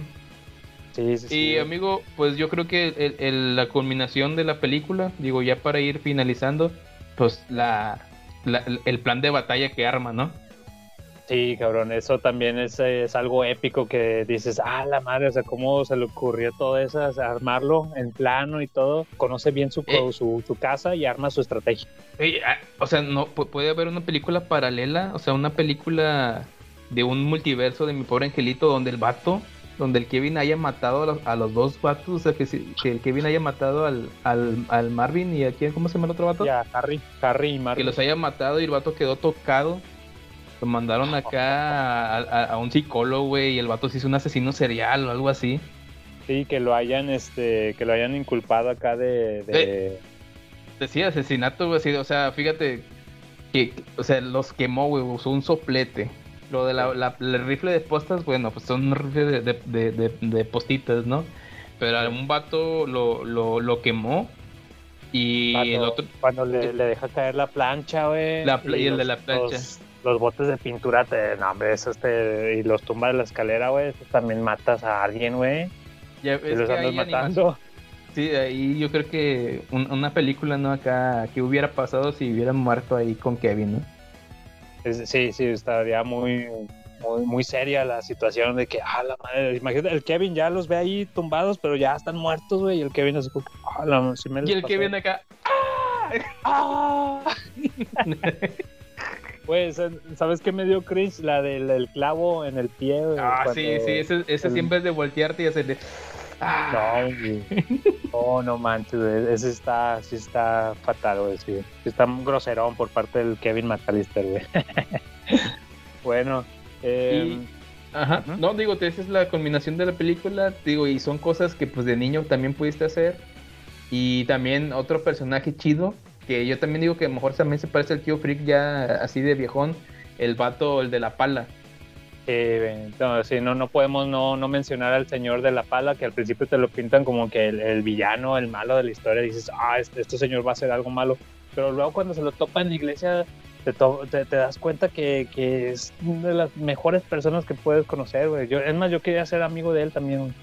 Sí, sí, sí. Y amigo, pues yo creo que el- el- la culminación de la película, digo, ya para ir finalizando, pues la, la- el plan de batalla que arma, ¿no? Sí, cabrón, eso también es, es algo épico que dices, ah, la madre, o sea, cómo se le ocurrió todo eso, armarlo en plano y todo. Conoce bien su, Eh. su, su casa y arma su estrategia. Ah, o sea, no pu- puede haber una película paralela, o sea, una película de un multiverso de mi pobre angelito donde el vato, donde el Kevin haya matado a los, a los dos vatos, o sea, que, si- que el Kevin haya matado al, al, al Marvin y a quién, ¿cómo se llama el otro vato? Ya, Harry, Harry y que Marvin. los haya matado y el vato quedó tocado. Lo mandaron acá a, a- a un psicólogo, güey, y el vato se hizo un asesino serial o algo así. Sí, que lo hayan, este, que lo hayan inculpado acá de... de... Decía asesinato, güey, así, o sea, fíjate que, o sea, los quemó, güey, usó un soplete. Lo de la, la- el rifle de postas, bueno, pues son un rifle de, de, de- postitas, ¿no? Pero a un vato lo, lo, lo quemó y cuando, el otro... cuando le, le deja caer la plancha, güey. La pla- y el de la plancha. Los, los botes de pintura, te, no, hombre, eso este, y los tumba de la escalera, güey, también matas a alguien, güey. Ya, Y es los andas matando. Sí, ahí yo creo que un- una película, ¿no? Acá, que hubiera pasado si hubieran muerto ahí con Kevin, ¿no? Es- sí, sí, estaría muy, muy, muy seria la situación de que, ah, la madre, imagínate, el Kevin ya los ve ahí tumbados, pero ya están muertos, güey, y el Kevin así como, ah, la, me Y el pasó". Kevin acá, ¡Ah! Pues, ¿sabes qué me dio cringe? La del el clavo en el pie, ah, cuando- sí, sí, ese, ese el- siempre es de voltearte y hacerle, ah, No, güey. No, no manches, güey. Ese está, sí está fatal, güey. Sí. Está un groserón por parte del Kevin McAllister, güey. bueno, eh, Ajá. No, digo, esa es la culminación de la película, digo, y son cosas que pues de niño también pudiste hacer. Y también otro personaje chido, que yo también digo que a lo mejor también se parece al tío Freak ya así de viejón, el vato, el de la pala. eh, no, sí, no, no podemos no, no mencionar al señor de la pala, que al principio te lo pintan como que el, el villano, el malo de la historia. Dices, ah, este, este señor va a hacer algo malo. Pero luego cuando se lo topa en la iglesia, te, te, te das cuenta que, que es una de las mejores personas que puedes conocer, güey. Yo, es más, yo quería ser amigo de él también.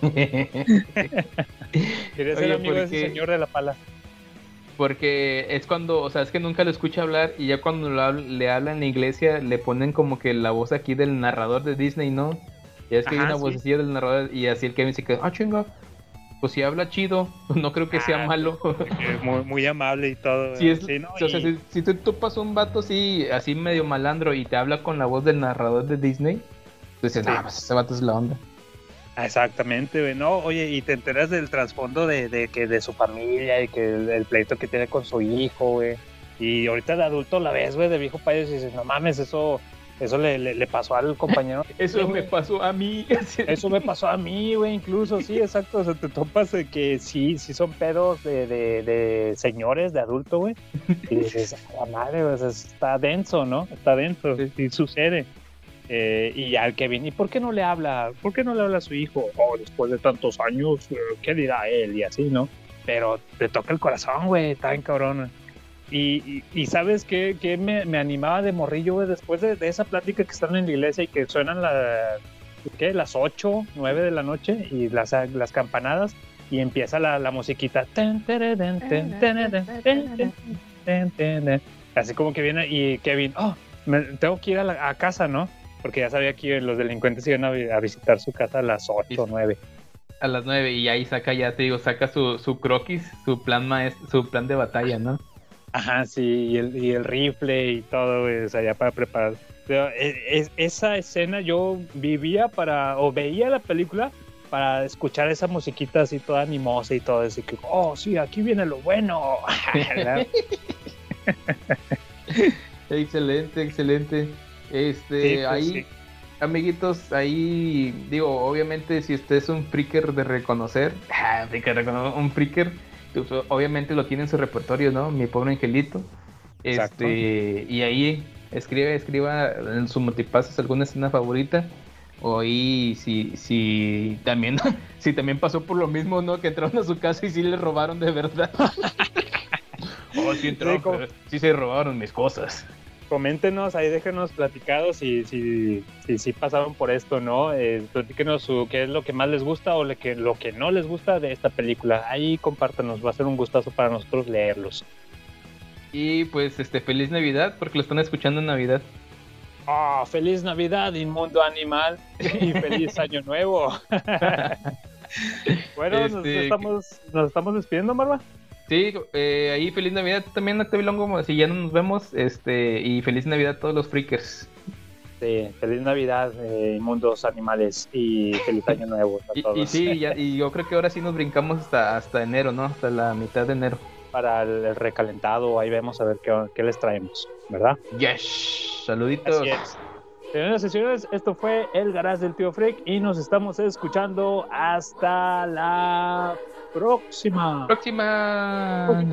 Quería ser Oye, amigo de ¿por qué? ese señor de la pala. Porque es cuando, o sea, es que nunca lo escucha hablar y ya cuando lo le hablan en la iglesia le ponen como que la voz aquí del narrador de Disney, ¿no? Ya es que hay una sí. vocecilla del narrador y así el Kevin se queda, ah, chinga, pues si habla chido, no creo que sea Ah, malo. Muy, muy amable y todo. Si, es, Sí, ¿no? o sea, Y- si, si tú topas un vato así, así medio malandro y te habla con la voz del narrador de Disney, pues dices, Sí. ah, pues ese vato es la onda. Exactamente, no, oye, y te enteras del trasfondo de, de que de su familia y que el, el pleito que tiene con su hijo, güey. Y ahorita de adulto la ves, güey, de viejo país y dices, no mames, eso, Eso le, le- le pasó al compañero. Eso me pasó a mí. Eso me pasó a mí, güey, incluso, sí, exacto. O sea, te topas de que sí, sí son pedos de, de, de señores, de adulto, güey. Y dices, a la madre, o sea, está denso, ¿no? Está denso, sí, sucede. Eh, y al Kevin, ¿y por qué no le habla? ¿Por qué no le habla a su hijo? Oh, después de tantos años, eh, ¿qué dirá él? Y así, ¿no? Pero te toca el corazón, güey, bien cabrona. Y, y, sabes qué, qué me, me animaba de morrillo, después de, de esa plática que están en la iglesia y que suenan la, ¿qué? las 8, 9 de la noche y las, las campanadas y empieza la, la musiquita. Así como que viene y Kevin, oh, me- tengo que ir a, la- a casa, ¿no? Porque ya sabía que los delincuentes iban a, vi- a visitar su casa a las 8 o 9. A las 9 y ahí saca, ya te digo, saca su, su croquis, su plan maestro, su plan de batalla, ¿no? Ajá, sí, y el, y el rifle y todo, güey, o sea, ya para preparar. Pero, e- es- esa escena yo vivía para, o veía la película para escuchar esa musiquita así toda animosa y todo, así que, oh, sí, aquí viene lo bueno. Excelente, excelente. Este, Sí, pues, ahí, sí. amiguitos, ahí, digo, obviamente, si usted es un freaker de reconocer, ah, freaker un freaker, pues, obviamente lo tiene en su repertorio, ¿no? Mi pobre angelito. Exacto. Este, y ahí escribe, escriba en su multipases alguna escena favorita. O ahí, si, si también, si también pasó por lo mismo, ¿no? Que entraron a su casa y sí le robaron de verdad. oh, sí como- sí se robaron mis cosas. Coméntenos, ahí déjenos platicados si, si, si, si pasaron por esto, ¿no? Eh, platíquenos su, qué es lo que más les gusta o lo que, lo que no les gusta de esta película. Ahí compártanos, va a ser un gustazo para nosotros leerlos. Y pues este feliz Navidad, porque lo están escuchando en Navidad. ¡Ah! ¡Feliz Navidad, inmundo animal! Y feliz Año Nuevo. bueno, nos, Este, estamos, nos estamos despidiendo, Marva. Sí, eh, ahí feliz Navidad también, Octavilongo, si ya no nos vemos, este, y feliz Navidad a todos los freakers. Sí, feliz Navidad, eh, inmundos animales, y feliz Año Nuevo a Y, todos. y sí, ya- y yo creo que ahora sí nos brincamos hasta, hasta enero, ¿no? Hasta la mitad de enero. Para el, el recalentado, ahí vemos a ver qué, qué les traemos, ¿verdad? Yes, saluditos. Así es. Señoras y señores, esto fue El Garage del Tío Freak y nos estamos escuchando hasta la próxima. Próxima.